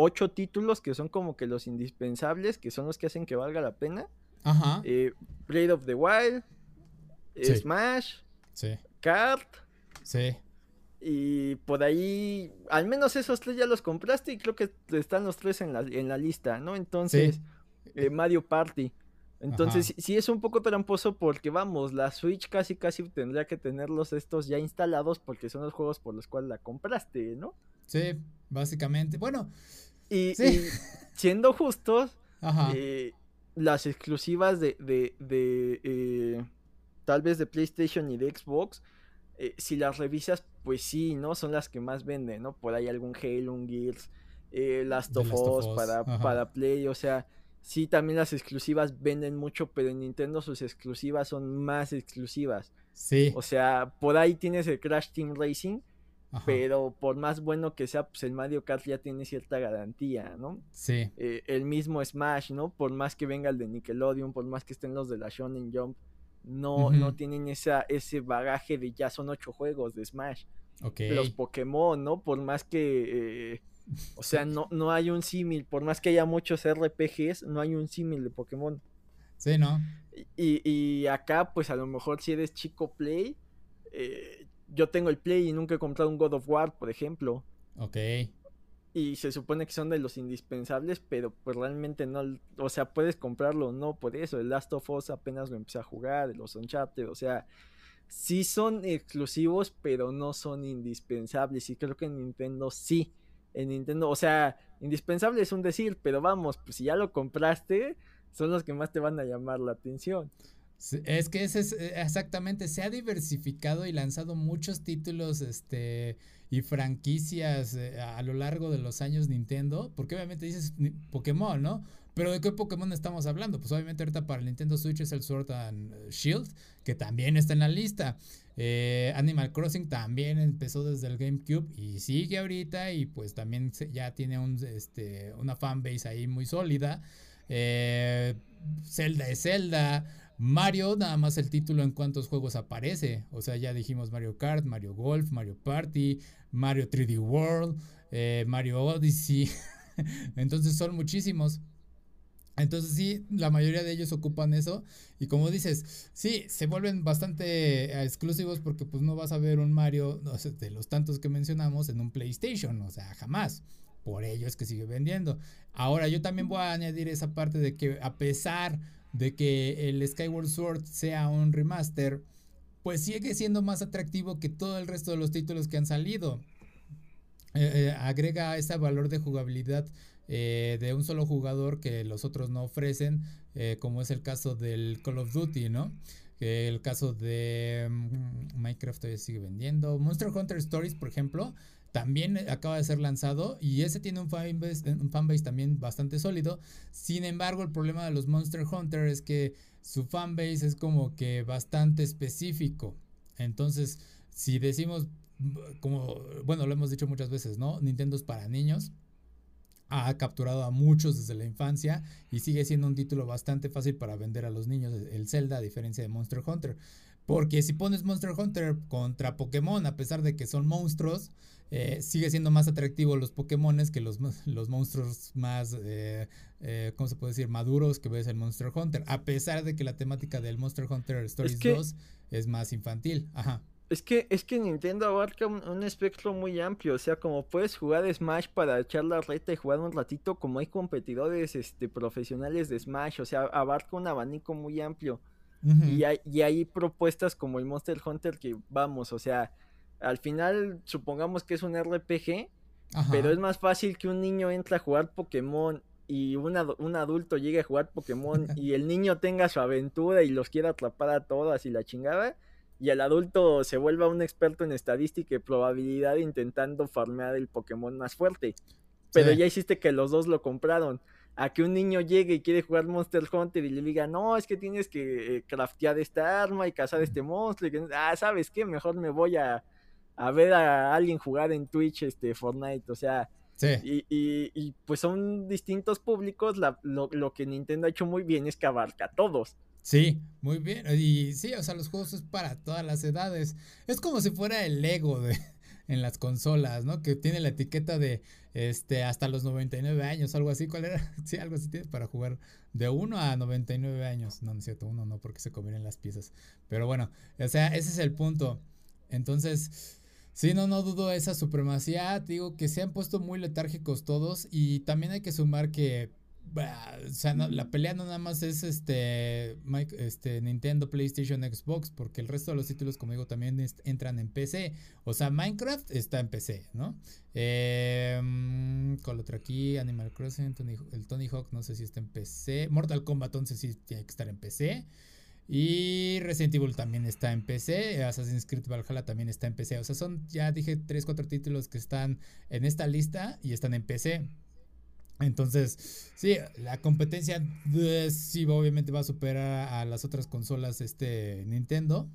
ocho títulos que son como que los indispensables, que son los que hacen que valga la pena. Ajá. Eh, of the Wild, Smash, sí. Kart. Sí. Y por ahí, al menos esos tres ya los compraste y creo que están los tres en la, en la lista, ¿no? Entonces, eh, Mario Party. Entonces, sí, es un poco tramposo porque vamos, la Switch casi casi tendría que tenerlos estos ya instalados porque son los juegos por los cuales la compraste, ¿no? Sí, básicamente. Bueno, y, siendo justos, eh, las exclusivas de, de, de eh, tal vez de PlayStation y de Xbox, eh, si las revisas, pues sí, ¿no? Son las que más venden, ¿no? Por ahí algún Halo, un Gears, Last of Us para, para Play, o sea, sí, también las exclusivas venden mucho, pero en Nintendo sus exclusivas son más exclusivas. Sí. O sea, por ahí tienes el Crash Team Racing, pero por más bueno que sea, pues el Mario Kart ya tiene cierta garantía, ¿no? Sí. Eh, el mismo Smash, ¿no? Por más que venga el de Nickelodeon, por más que estén los de la Shonen Jump, no, no tienen esa, ese bagaje de ya son ocho juegos de Smash. Los Pokémon, ¿no? Por más que... Eh, o sea, no, no hay un símil, por más que haya muchos RPGs, no hay un símil de Pokémon. Sí, ¿no? Y, y acá, pues a lo mejor si eres chico Play, eh, yo tengo el Play y nunca he comprado un God of War, por ejemplo. Ok. Y se supone que son de los indispensables, pero pues realmente no, o sea, puedes comprarlo, no por eso. El Last of Us apenas lo empecé a jugar, los Uncharted, o sea, sí son exclusivos, pero no son indispensables. Y creo que en Nintendo sí. En Nintendo, o sea, indispensable es un decir, pero vamos, pues si ya lo compraste, son los que más te van a llamar la atención. Es que ese es eh, exactamente, se ha diversificado y lanzado muchos títulos este y franquicias eh, a lo largo de los años Nintendo, porque obviamente dices Pokémon, ¿no? Pero ¿de qué Pokémon estamos hablando? Pues obviamente ahorita para el Nintendo Switch es el Sword and Shield, que también está en la lista. Eh, Animal Crossing también empezó desde el GameCube y sigue ahorita y pues también ya tiene un, este, una fanbase ahí muy sólida. Zelda es Zelda. Mario, nada más el título en cuántos juegos aparece. O sea, ya dijimos Mario Kart, Mario Golf, Mario Party, Mario 3D World, eh, Mario Odyssey. Entonces son muchísimos. Entonces sí, la mayoría de ellos ocupan eso. Y como dices, sí, se vuelven bastante eh, exclusivos porque pues no vas a ver un Mario de los tantos que mencionamos en un PlayStation. O sea, jamás. Por ello es que sigue vendiendo. Ahora yo también voy a añadir esa parte de que a pesar de que el Skyward Sword sea un remaster, pues sigue siendo más atractivo que todo el resto de los títulos que han salido. Eh, eh, agrega ese valor de jugabilidad eh, de un solo jugador que los otros no ofrecen, como es el caso del Call of Duty, ¿no? el caso de mm, Minecraft todavía sigue vendiendo. Monster Hunter Stories, por ejemplo, también acaba de ser lanzado y ese tiene un fanbase, un fanbase también bastante sólido. Sin embargo, el problema de los Monster Hunter es que su fanbase es como que bastante específico. Entonces, si decimos, como, bueno, lo hemos dicho muchas veces, ¿no? Nintendo es para niños. Ha capturado a muchos desde la infancia y sigue siendo un título bastante fácil para vender a los niños, el Zelda, a diferencia de Monster Hunter. Porque si pones Monster Hunter contra Pokémon, a pesar de que son monstruos, eh, sigue siendo más atractivo los Pokémones que los, los monstruos más, eh, eh, ¿cómo se puede decir? Maduros que ves en Monster Hunter. A pesar de que la temática del Monster Hunter Stories 2 es más infantil. Ajá. Es que, es que Nintendo abarca un, espectro muy amplio, o sea, como puedes jugar Smash para echar la reta y jugar un ratito, como hay competidores este, profesionales de Smash, o sea, abarca un abanico muy amplio. y, hay, y hay propuestas como el Monster Hunter que, vamos, o sea, al final supongamos que es un RPG, pero es más fácil que un niño entre a jugar Pokémon y un, un adulto llegue a jugar Pokémon y el niño tenga su aventura y los quiera atrapar a todas y la chingada, y el adulto se vuelva un experto en estadística y probabilidad intentando farmear el Pokémon más fuerte. Pero ya hiciste que los dos lo compraron. A que un niño llegue y quiere jugar Monster Hunter y le diga, no, es que tienes que eh, craftear esta arma y cazar este monstruo. Y que, ah, ¿sabes qué? Mejor me voy a, a ver a alguien jugar en Twitch este Fortnite, o sea, y, y, pues son distintos públicos, lo, que Nintendo ha hecho muy bien es que abarca a todos. Sí, muy bien, y sí, o sea, los juegos es para todas las edades, es como si fuera el Lego de, en las consolas, ¿no? Que tiene la etiqueta de este hasta los 99 años, algo así, ¿cuál era? Sí, algo así tiene para jugar de 1 a 99 años, no, no es cierto, uno no, porque se combinan las piezas, pero bueno, o sea, ese es el punto, entonces... Sí, no, no dudo esa supremacía. Digo que se han puesto muy letárgicos todos. Y también hay que sumar que. o sea, la pelea no nada más es este, este Nintendo, PlayStation, Xbox, porque el resto de los títulos, como digo, también entran en PC. O sea, Minecraft está en PC, ¿no? Eh, ¿Cuál otro aquí? Animal Crossing, el Tony Hawk, no sé si está en PC. Mortal Kombat, entonces sí tiene que estar en PC. Y Resident Evil también está en PC. Assassin's Creed Valhalla también está en PC. O sea, son, ya dije, 3, 4 títulos que están en esta lista y están en PC. Entonces, sí, la competencia eh, sí obviamente va a superar a las otras consolas este Nintendo.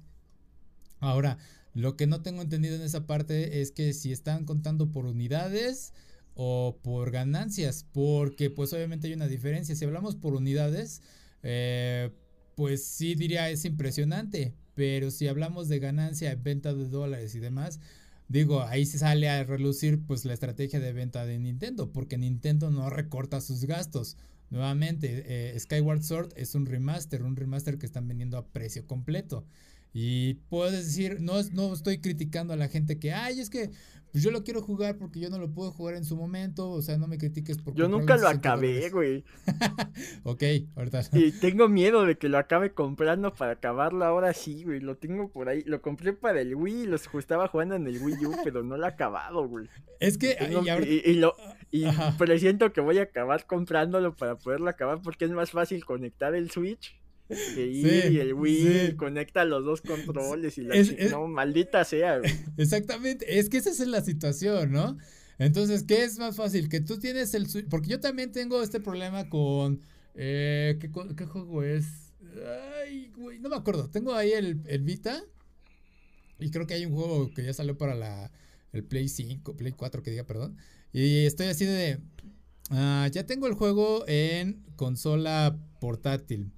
Ahora, lo que no tengo entendido en esa parte es que si están contando por unidades o por ganancias, porque pues obviamente hay una diferencia. Si hablamos por unidades, eh, pues sí diría es impresionante, pero si hablamos de ganancia, venta de dólares y demás, digo, ahí se sale a relucir pues la estrategia de venta de Nintendo, porque Nintendo no recorta sus gastos. Nuevamente, eh, Skyward Sword es un remaster, un remaster que están vendiendo a precio completo. Y puedes decir, no, no estoy criticando a la gente que, ay, es que pues yo lo quiero jugar porque yo no lo puedo jugar en su momento, o sea, no me critiques porque... Yo nunca lo acabé, güey. ok, ahorita. Y tengo miedo de que lo acabe comprando para acabarlo ahora sí, güey. Lo tengo por ahí. Lo compré para el Wii, lo estaba jugando en el Wii U, pero no lo he acabado, güey. Es que... y, y, lo... Y presiento que voy a acabar comprándolo para poderlo acabar porque es más fácil conectar el Switch y el Wii conecta los dos controles y la no, maldita sea. Exactamente, es que esa es la situación, ¿no? Entonces, ¿qué es más fácil? Que tú tienes el porque yo también tengo este problema con eh, ¿qué, juego es? Ay, güey, no me acuerdo. Tengo ahí el, Vita y creo que hay un juego que ya salió para la el Play 5, Play 4 que diga, perdón. Y estoy así de ah, ya tengo el juego en consola portátil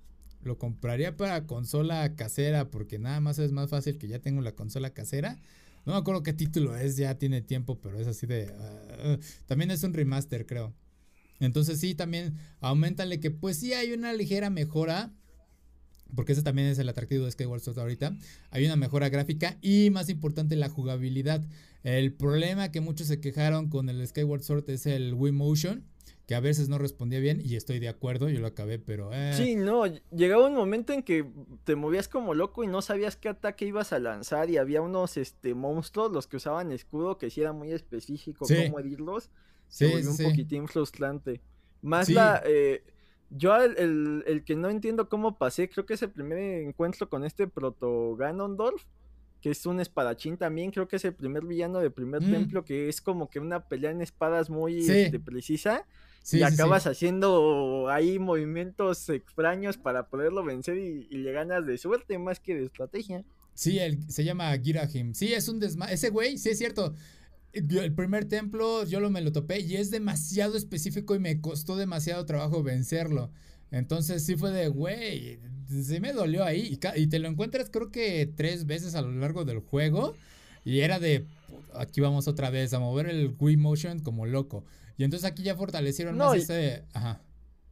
lo compraría para consola casera porque nada más es más fácil que ya tengo la consola casera. No me acuerdo qué título es, ya tiene tiempo, pero es así de... Ah, también es un remaster, creo. Entonces sí, también aumentale que pues sí hay una ligera mejora. Porque ese también es el atractivo de Skyward Sword ahorita. Hay una mejora gráfica y más importante la jugabilidad. El problema que muchos se quejaron con el Skyward Sword es el Wii Motion que a veces no respondía bien y estoy de acuerdo, yo lo acabé, pero... Eh. Sí, no, llegaba un momento en que te movías como loco y no sabías qué ataque ibas a lanzar y había unos este, monstruos, los que usaban escudo, que sí era muy específico cómo herirlos. Sí, se un poquitín frustrante. Más la... Eh, yo el, el, que no entiendo cómo pasé, creo que es el primer encuentro con este proto Ganondorf, que es un espadachín también, creo que es el primer villano del primer mm. templo, que es como que una pelea en espadas muy este, precisa y acabas haciendo ahí movimientos extraños para poderlo vencer y, le ganas de suerte más que de estrategia. Sí, se llama Girahim. Sí, es un desma... Ese güey, sí es cierto. El primer templo yo lo me lo topé y es demasiado específico y me costó demasiado trabajo vencerlo. Entonces sí fue de, güey, sí me dolió ahí. Y, y, te lo encuentras creo que tres veces a lo largo del juego. Y era de, aquí vamos otra vez a mover el Wii Motion como loco. Y entonces aquí ya fortalecieron más ese. Ajá.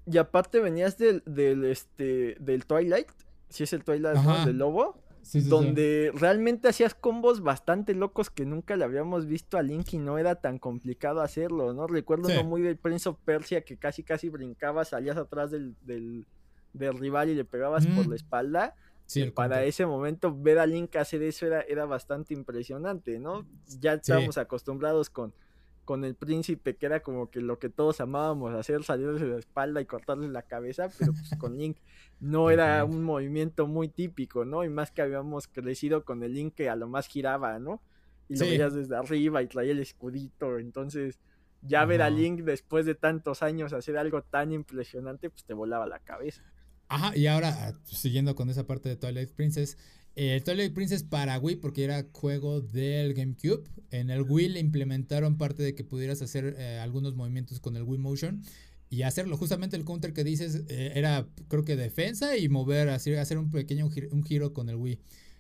Y aparte venías del, del, este, del Twilight, si es el Twilight del lobo, donde realmente hacías combos bastante locos que nunca le habíamos visto a Link y no era tan complicado hacerlo, ¿no? Recuerdo uno muy del Prince of Persia que casi casi brincabas, salías atrás del, del, rival y le pegabas por la espalda. Sí, para ese momento ver a Link hacer eso era, era bastante impresionante, ¿no? Ya estábamos acostumbrados con con el príncipe, que era como que lo que todos amábamos hacer, salirle de la espalda y cortarle la cabeza, pero pues con Link no era un movimiento muy típico, ¿no? Y más que habíamos crecido con el Link que a lo más giraba, ¿no? Y lo veías desde arriba y traía el escudito, entonces ya ver a Link después de tantos años hacer algo tan impresionante, pues te volaba la cabeza. Ajá, y ahora, siguiendo con esa parte de Twilight Princess, el Twilight Princess para Wii, porque era juego del GameCube. En el Wii le implementaron parte de que pudieras hacer eh, algunos movimientos con el Wii Motion y hacerlo. Justamente el counter que dices eh, era, creo que defensa y mover, hacer un pequeño un giro con el Wii,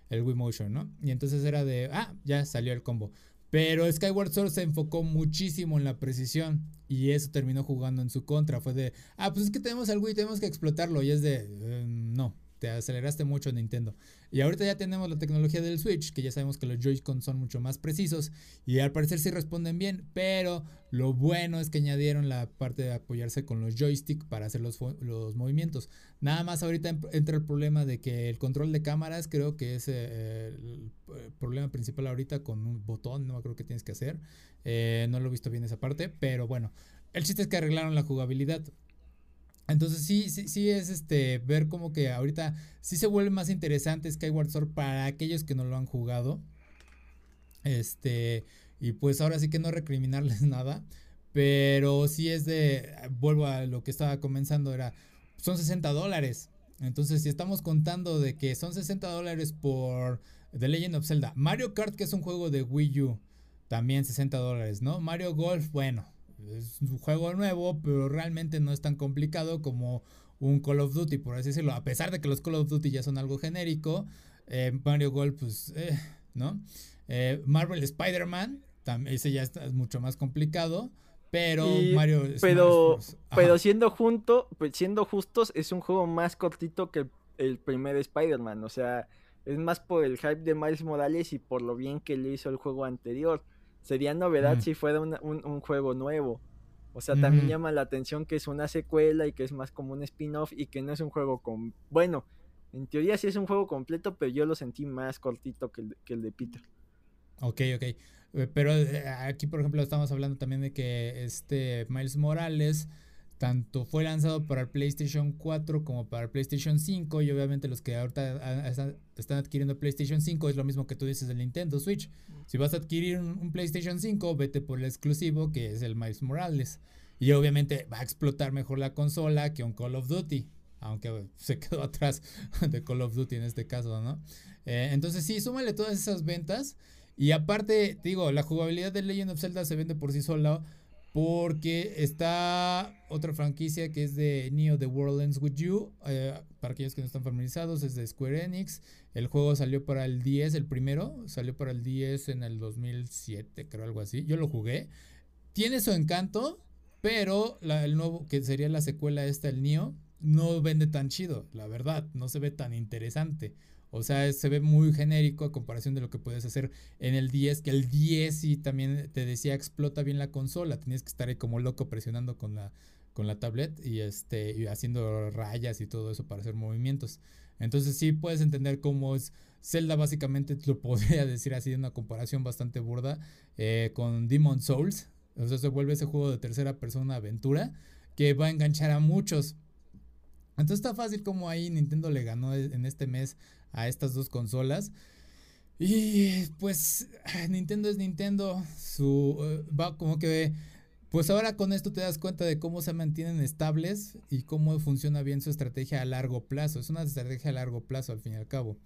el Wii Motion, ¿no? Y entonces era de, ah, ya salió el combo. Pero Skyward Sword se enfocó muchísimo en la precisión y eso terminó jugando en su contra. Fue de, ah, pues es que tenemos el Wii, tenemos que explotarlo. Y es de, em, no, te aceleraste mucho Nintendo. Y ahorita ya tenemos la tecnología del Switch, que ya sabemos que los Joy-Con son mucho más precisos y al parecer sí responden bien, pero lo bueno es que añadieron la parte de apoyarse con los joystick para hacer los, los movimientos. Nada más ahorita entra el problema de que el control de cámaras creo que es eh, el problema principal ahorita con un botón, no creo que tienes que hacer. Eh, no lo he visto bien esa parte, pero bueno. El chiste es que arreglaron la jugabilidad. Entonces sí, sí, sí es este ver como que ahorita sí se vuelve más interesante Skyward Sword para aquellos que no lo han jugado. Este, y pues ahora sí que no recriminarles nada, pero si es de, vuelvo a lo que estaba comenzando, era, son 60 dólares. Entonces, si estamos contando de que son 60 dólares por The Legend of Zelda, Mario Kart, que es un juego de Wii U, también 60 dólares, ¿no? Mario Golf, bueno, es un juego nuevo, pero realmente no es tan complicado como un Call of Duty, por así decirlo. A pesar de que los Call of Duty ya son algo genérico, eh, Mario Golf, pues, eh, ¿no? Eh, Marvel Spider-Man, ese ya está, es mucho más complicado. Pero Mario. Pero, pero siendo junto, pues siendo justos, es un juego más cortito que el primer Spider-Man. O sea, es más por el hype de Miles Morales y por lo bien que le hizo el juego anterior. Sería novedad si fuera un, juego nuevo. O sea, también llama la atención que es una secuela y que es más como un spin-off y que no es un juego con... Bueno, en teoría sí es un juego completo, pero yo lo sentí más cortito que el, que el de Peter. Ok, ok. Eh, pero eh, aquí, por ejemplo, estamos hablando también de que este Miles Morales tanto fue lanzado para el PlayStation 4 como para el PlayStation 5 y obviamente los que ahorita están adquiriendo PlayStation 5 es lo mismo que tú dices del Nintendo Switch. Si vas a adquirir un, PlayStation 5, vete por el exclusivo que es el Miles Morales. Y obviamente va a explotar mejor la consola que un Call of Duty. Aunque se quedó atrás de Call of Duty en este caso, ¿no? Eh, entonces sí, súmale todas esas ventas. Y aparte, digo, la jugabilidad de Legend of Zelda se vende por sí sola porque está otra franquicia que es de Neo The World Ends With You. Eh, para aquellos que no están familiarizados, es de Square Enix. El juego salió para el 10, el primero. Salió para el 10 en el 2007, creo algo así. Yo lo jugué. Tiene su encanto, pero el nuevo, que sería la secuela esta, el Neo, no vende tan chido, la verdad. No se ve tan interesante. O sea, se ve muy genérico a comparación de lo que puedes hacer en el 10, que el 10 sí también te decía explota bien la consola, tenías que estar ahí como loco presionando con la, con la tablet y, este, y haciendo rayas y todo eso para hacer movimientos. Entonces sí puedes entender cómo es Zelda básicamente, lo podría decir así, una comparación bastante burda eh, con Demon Souls. O sea, se vuelve ese juego de tercera persona aventura que va a enganchar a muchos. Entonces está fácil como ahí Nintendo le ganó en este mes a estas dos consolas. Y pues Nintendo es Nintendo, su eh, va como que pues ahora con esto te das cuenta de cómo se mantienen estables y cómo funciona bien su estrategia a largo plazo. Es una estrategia a largo plazo al fin y al cabo.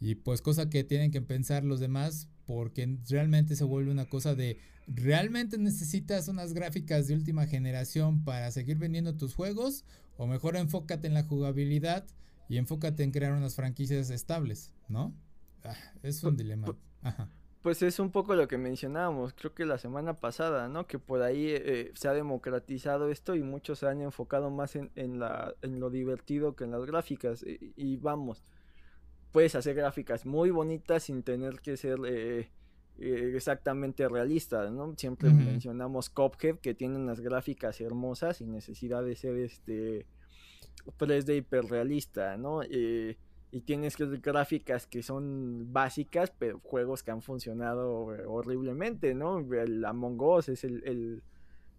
Y pues cosa que tienen que pensar los demás porque realmente se vuelve una cosa de realmente necesitas unas gráficas de última generación para seguir vendiendo tus juegos o mejor enfócate en la jugabilidad y enfócate en crear unas franquicias estables, ¿no? Ah, es un dilema. Pues es un poco lo que mencionábamos, creo que la semana pasada, ¿no? Que por ahí eh, se ha democratizado esto y muchos se han enfocado más en, la, en lo divertido que en las gráficas. Y, vamos, puedes hacer gráficas muy bonitas sin tener que ser eh, eh, exactamente realistas, ¿no? Siempre mencionamos Cophead, que tiene unas gráficas hermosas sin necesidad de ser este 3D hiperrealista, ¿no? Eh, y tienes gráficas que son básicas, pero juegos que han funcionado horriblemente, ¿no? El Among Us es el,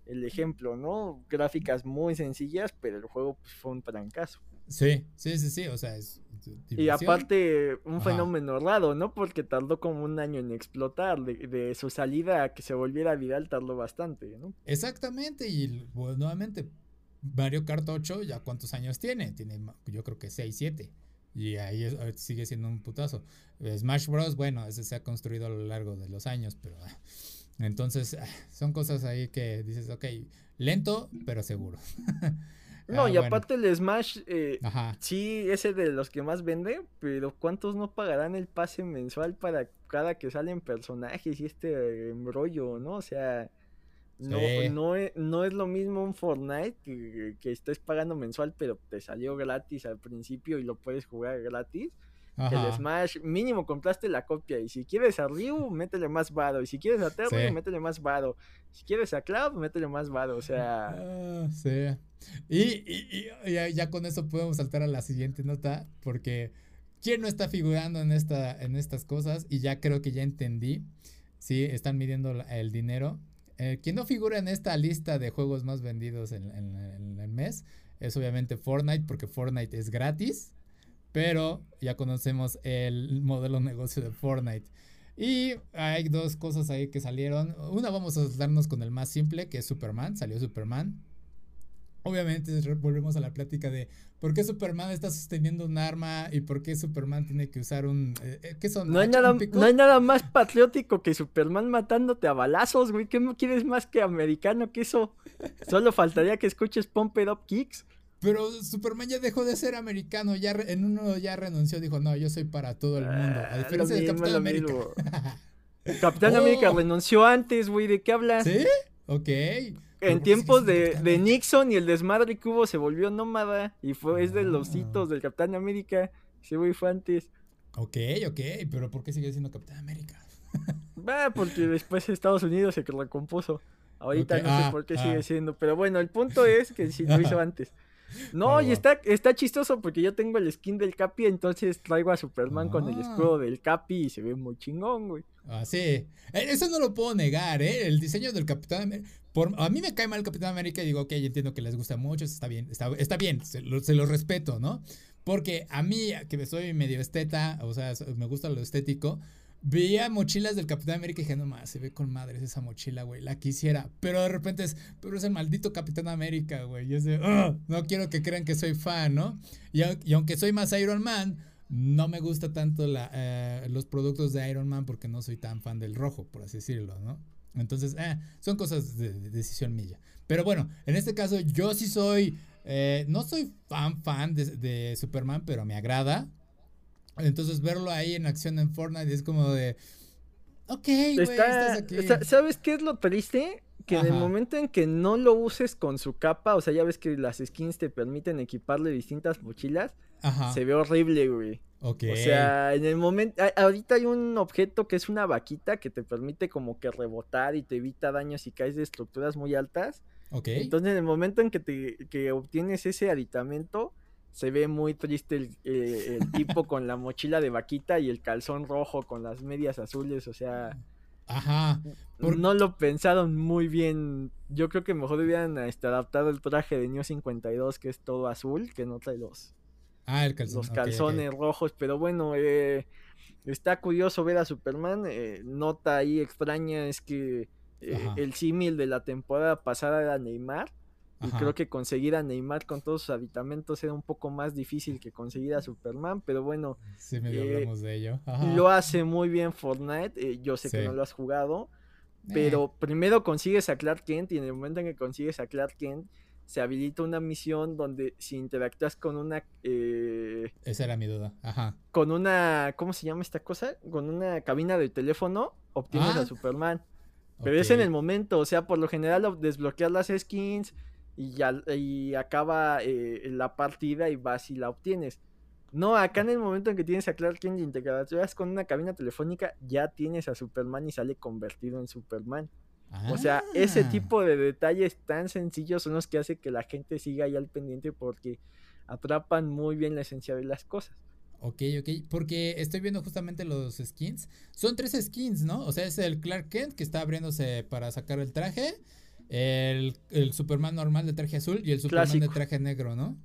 ejemplo, ¿no? Gráficas muy sencillas, pero el juego pues, fue un trancazo. Sí, sí, sí, sí, o sea, es... Y aparte, un fenómeno raro, ¿no? Porque tardó como un año en explotar, de, de, su salida a que se volviera viral tardó bastante, ¿no? Exactamente, y pues, nuevamente, Mario Kart 8 ya cuántos años tiene, tiene yo creo que 6, 7. Y ahí sigue siendo un putazo. Smash Bros, bueno, ese se ha construido a lo largo de los años, pero ah, entonces ah, son cosas ahí que dices, ok, lento, pero seguro. no, y ah, aparte el Smash, eh, sí, ese de los que más vende, pero ¿cuántos no pagarán el pase mensual para cada que salen personajes y este embrollo, no? O sea, no, no, es, no es lo mismo un Fortnite que, que, estés pagando mensual, pero te salió gratis al principio y lo puedes jugar gratis. El Smash, mínimo compraste la copia. Y si quieres a Ryu, métele más vado. Y si quieres a Terry, métele más vado. Si quieres a Cloud, métele más vado. O sea. Ah, sí. Y, y, y ya, con eso podemos saltar a la siguiente nota. Porque ¿quién no está figurando en, esta, en estas cosas? Y ya creo que ya entendí. Sí, están midiendo el dinero eh, quien no figura en esta lista de juegos más vendidos en, el mes es obviamente Fortnite, porque Fortnite es gratis, pero ya conocemos el modelo de negocio de Fortnite. Y hay dos cosas ahí que salieron. Una vamos a darnos con el más simple, que es Superman. Salió Superman. Obviamente volvemos a la plática de por qué Superman está sosteniendo un arma y por qué Superman tiene que usar un... Eh, eh, ¿Qué son? No hay, nada, no hay nada más patriótico que Superman matándote a balazos, güey. ¿Qué quieres más que americano que eso? Solo faltaría que escuches Pump It Up Kicks. Pero Superman ya dejó de ser americano, ya en uno ya renunció, dijo, no, yo soy para todo el mundo. A ah, diferencia de Capitán América. Capitán América oh. renunció antes, güey, ¿de qué hablas? ¿Sí? Ok. En tiempos de, de, Nixon y el desmadre que hubo se volvió nómada y fue, es de los ah. hitos del Capitán América. Ese güey fue antes. Ok, ok, pero ¿por qué sigue siendo Capitán América? Va, porque después Estados Unidos se recompuso. Ahorita no sé ah, por qué sigue siendo, pero bueno, el punto es que sí lo hizo antes. No, y está, está chistoso porque yo tengo el skin del Capi, entonces traigo a Superman con el escudo ah. del Capi y se ve muy chingón, güey. Ah, sí. Eh, eso no lo puedo negar, ¿eh? El diseño del Capitán América. a mí me cae mal el Capitán América y digo, ok, entiendo que les gusta mucho, está bien, está, está bien, se lo, se lo respeto, ¿no? Porque a mí, que soy medio esteta, o sea, me gusta lo estético, Veía mochilas del Capitán América y dije, no más, se ve con madres esa mochila, güey, la quisiera. Pero de repente es, pero es el maldito Capitán América, güey. Yo sé, no quiero que crean que soy fan, ¿no? Y, aunque soy más Iron Man, no me gusta tanto la, eh, los productos de Iron Man porque no soy tan fan del rojo, por así decirlo, ¿no? Entonces, eh, son cosas de, decisión mía. Pero bueno, en este caso yo sí soy, eh, no soy fan, fan de, de Superman, pero me agrada. Entonces verlo ahí en acción en Fortnite es como de... Ok, güey, estás aquí. ¿Sabes qué es lo triste? Que en el momento en que no lo uses con su capa, o sea, ya ves que las skins te permiten equiparle distintas mochilas, se ve horrible, güey. Ok. O sea, en el momento, ahorita hay un objeto que es una vaquita que te permite como que rebotar y te evita daños si caes de estructuras muy altas. Ok. Entonces, en el momento en que, te, que obtienes ese aditamento, se ve muy triste eh, el, tipo con la mochila de vaquita y el calzón rojo con las medias azules, o sea... Ajá. No lo pensaron muy bien. Yo creo que mejor debían este, adaptado el traje de New 52, que es todo azul, que no trae los, ah, el calzón. los calzones rojos. Pero bueno, eh, está curioso ver a Superman. Eh, nota ahí extraña es que el símil de la temporada pasada era Neymar. Y creo que conseguir a Neymar con todos sus aditamentos era un poco más difícil que conseguir a Superman, pero bueno. Sí, me eh, hablamos de ello. Lo hace muy bien Fortnite. Eh, yo sé que no lo has jugado. Pero eh. primero consigues a Clark Kent y en el momento en que consigues a Clark Kent se habilita una misión donde si interactúas con una... Esa era mi duda. Ajá. Con una... ¿Cómo se llama esta cosa? Con una cabina de teléfono obtienes a ah. Superman. Pero es en el momento, o sea, por lo general desbloquear las skins, y ya y acaba eh, la partida y vas y la obtienes. No, acá en el momento en que tienes a Clark Kent y interactúas con una cabina telefónica, ya tienes a Superman y sale convertido en Superman. O sea, ese ah. tipo de detalles tan sencillos son los que hace que la gente siga ahí al pendiente porque atrapan muy bien la esencia de las cosas. Ok, ok, porque estoy viendo justamente los skins. Son tres skins, ¿no? O sea, es el Clark Kent que está abriéndose para sacar el traje. El, Superman normal de traje azul y el Superman de traje negro, ¿no?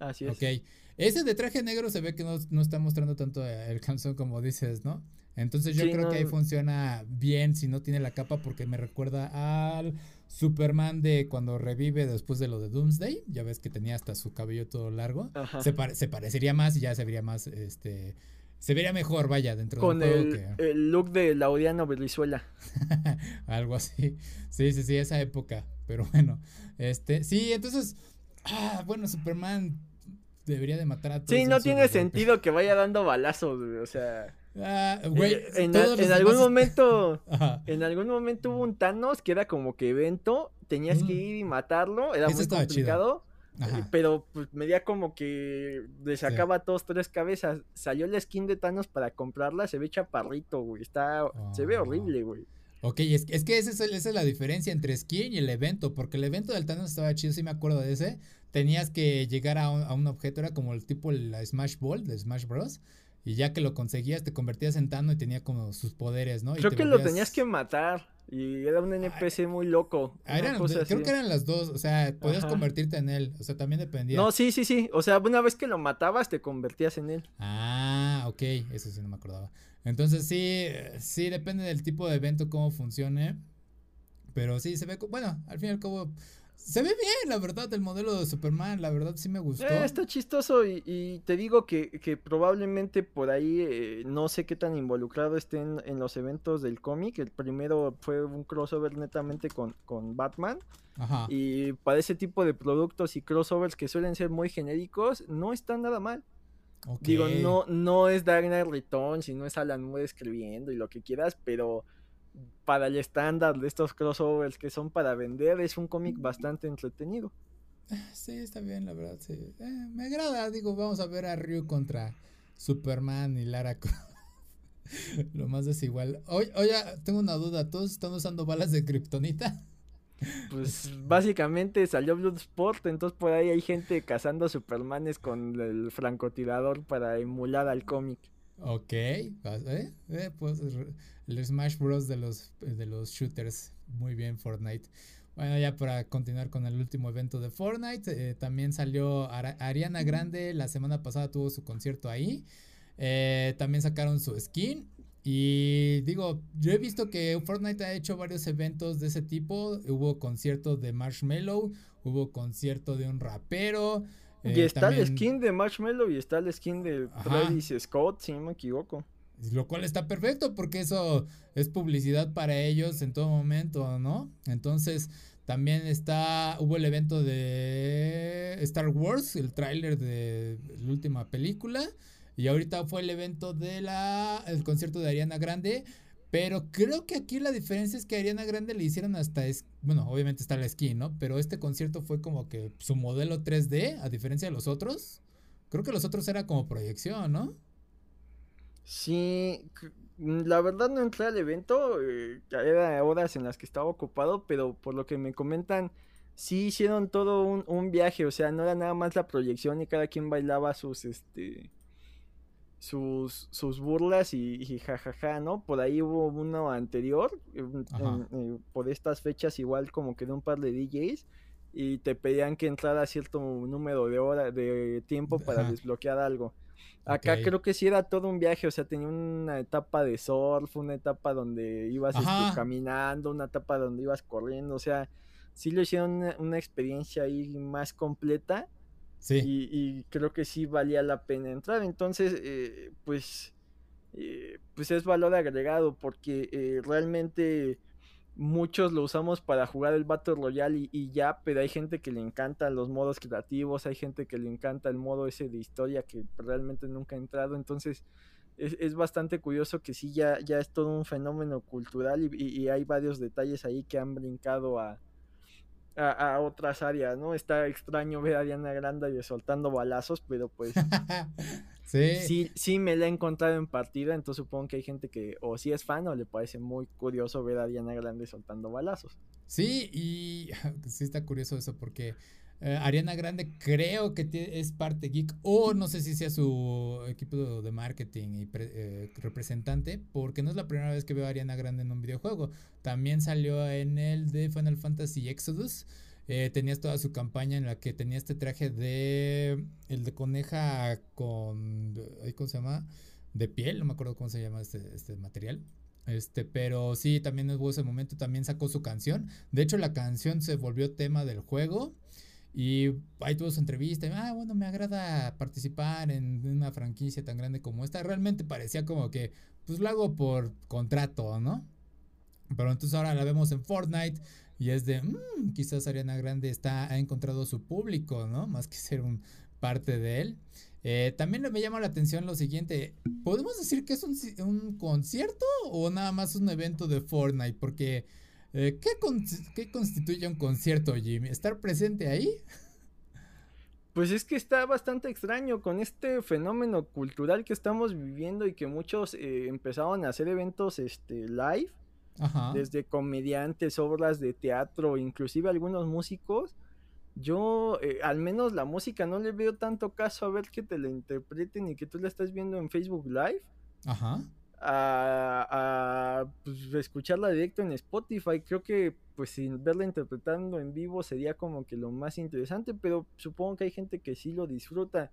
Así es. Ok. Ese de traje negro se ve que no, está mostrando tanto el canción como dices, ¿no? Entonces yo creo que ahí funciona bien si no tiene la capa porque me recuerda al Superman de cuando revive después de lo de Doomsday. Ya ves que tenía hasta su cabello todo largo. Se, se, parecería más y ya se vería más este se vería mejor, vaya, dentro Con del juego el, el look de Laudiano Venezuela. Algo así. Sí, sí, sí, esa época. Pero bueno, este, sí, entonces, ah, bueno, Superman debería de matar a todos. Sí, no tiene sentido que vaya dando balazos, o sea. Ah, güey, eh, en, algún momento, en algún momento hubo un Thanos que era como que evento, tenías que ir y matarlo, era muy complicado. Pero pues medía como que le sacaba todos tres cabezas. Salió la skin de Thanos para comprarla, se ve chaparrito, güey. Está, se ve horrible, ah. güey. Ok, es, es que esa es, esa es, la diferencia entre skin y el evento, porque el evento del Thanos estaba chido, sí me acuerdo de ese. Tenías que llegar a un, a un objeto, era como el tipo la Smash Ball de Smash Bros. Y ya que lo conseguías, te convertías en Thanos y tenía como sus poderes, ¿no? Creo que lo tenías que matar. Y era un NPC muy loco. Ah, creo que eran las dos, o sea, podías convertirte en él, o sea, también dependía. No, sí, sí, sí, o sea, una vez que lo matabas te convertías en él. Ah, Ah, ok, eso sí no me acordaba. Entonces sí, sí, depende del tipo de evento, cómo funcione. Pero sí, se ve, bueno, al fin y al cabo, se ve bien, la verdad, el modelo de Superman, la verdad sí me gustó. Eh, está chistoso y, te digo que, probablemente por ahí eh, no sé qué tan involucrado estén en los eventos del cómic. El primero fue un crossover netamente con, con Batman. Ajá. Y para ese tipo de productos y crossovers que suelen ser muy genéricos, no están nada mal. Digo, no, no es Dark Knight Returns y no es Alan Moore escribiendo y lo que quieras, pero para el estándar de estos crossovers que son para vender, es un cómic bastante entretenido. Sí, está bien, la verdad, sí. Eh, me agrada, digo, vamos a ver a Ryu contra Superman y Lara Croft. Lo más desigual. Oye, oye, tengo una duda, ¿todos están usando balas de kriptonita? Pues básicamente salió Bloodsport, entonces por ahí hay gente cazando Supermanes con el francotirador para emular al cómic. Ok, ¿eh? ¿Eh? Pues el Smash Bros. de los, de los shooters. Muy bien, Fortnite. Bueno, ya para continuar con el último evento de Fortnite, eh, también salió Ariana Grande, la semana pasada tuvo su concierto ahí. Eh, también sacaron su skin. Y digo, yo he visto que Fortnite ha hecho varios eventos de ese tipo. Hubo concierto de Marshmello, hubo concierto de un rapero. y eh, está el skin de Marshmello y está el skin de Travis Scott, si no me equivoco. Lo cual está perfecto porque eso es publicidad para ellos en todo momento, ¿no? Entonces, también está, hubo el evento de Star Wars, el tráiler de la última película. Y ahorita fue el evento de la, el concierto de Ariana Grande. Pero creo que aquí la diferencia es que a Ariana Grande le hicieron hasta, es, bueno, obviamente está la skin, ¿no? Pero este concierto fue como que su modelo 3D, a diferencia de los otros. Creo que los otros era como proyección, ¿no? Sí, mm, la verdad no entré al evento, eh, era horas en las que estaba ocupado, pero por lo que me comentan, sí hicieron todo un, un, viaje, o sea, no era nada más la proyección y cada quien bailaba sus, este, sus, sus burlas y, jajaja, ¿no? Por ahí hubo uno anterior, eh, por estas fechas igual como que de un par de DJs y te pedían que entrara cierto número de horas, de tiempo para desbloquear algo. Acá creo que sí era todo un viaje, o sea, tenía una etapa de surf, una etapa donde ibas este, caminando, una etapa donde ibas corriendo, o sea, sí lo hicieron una, experiencia ahí más completa. Sí. Y, creo que sí valía la pena entrar. Entonces, eh, pues, eh, pues es valor agregado porque eh, realmente muchos lo usamos para jugar el Battle Royale y, ya, pero hay gente que le encanta los modos creativos, hay gente que le encanta el modo ese de historia que realmente nunca ha entrado, entonces es, bastante curioso que sí, ya, ya es todo un fenómeno cultural y, hay varios detalles ahí que han brincado a, a, otras áreas, ¿no? Está extraño ver a Diana Grande soltando balazos, pero pues Sí. sí. me la he encontrado en partida, entonces supongo que hay gente que o sí es fan o le parece muy curioso ver a Diana Grande soltando balazos. Sí, y sí está curioso eso porque eh, Ariana Grande creo que es parte geek o no sé si sea su equipo de marketing y eh, representante porque no es la primera vez que veo a Ariana Grande en un videojuego. También salió en el de Final Fantasy Exodus. Eh, tenías toda su campaña en la que tenía este traje de. El de coneja con. ¿Cómo se llama? De piel, no me acuerdo cómo se llama este, este material. Este, pero sí, también hubo ese momento, también sacó su canción. De hecho, la canción se volvió tema del juego. Y ahí tuvo su entrevista. ah, bueno, me agrada participar en una franquicia tan grande como esta. Realmente parecía como que, pues lo hago por contrato, ¿no? Pero entonces ahora la vemos en Fortnite. Y es de, mmm, quizás Ariana Grande está, ha encontrado su público, ¿no? Más que ser un parte de él. Eh, también me llama la atención lo siguiente, ¿podemos decir que es un, un concierto o nada más un evento de Fortnite? Porque, eh, ¿qué, ¿qué constituye un concierto, Jimmy? ¿Estar presente ahí? Pues es que está bastante extraño con este fenómeno cultural que estamos viviendo y que muchos eh, empezaron a hacer eventos este, live desde comediantes, obras de teatro, inclusive algunos músicos. Yo, eh, al menos la música, no le veo tanto caso a ver que te la interpreten y que tú la estás viendo en Facebook Live. Ajá. A, pues, escucharla directo en Spotify. Creo que, pues, sin verla interpretando en vivo sería como que lo más interesante, pero supongo que hay gente que sí lo disfruta.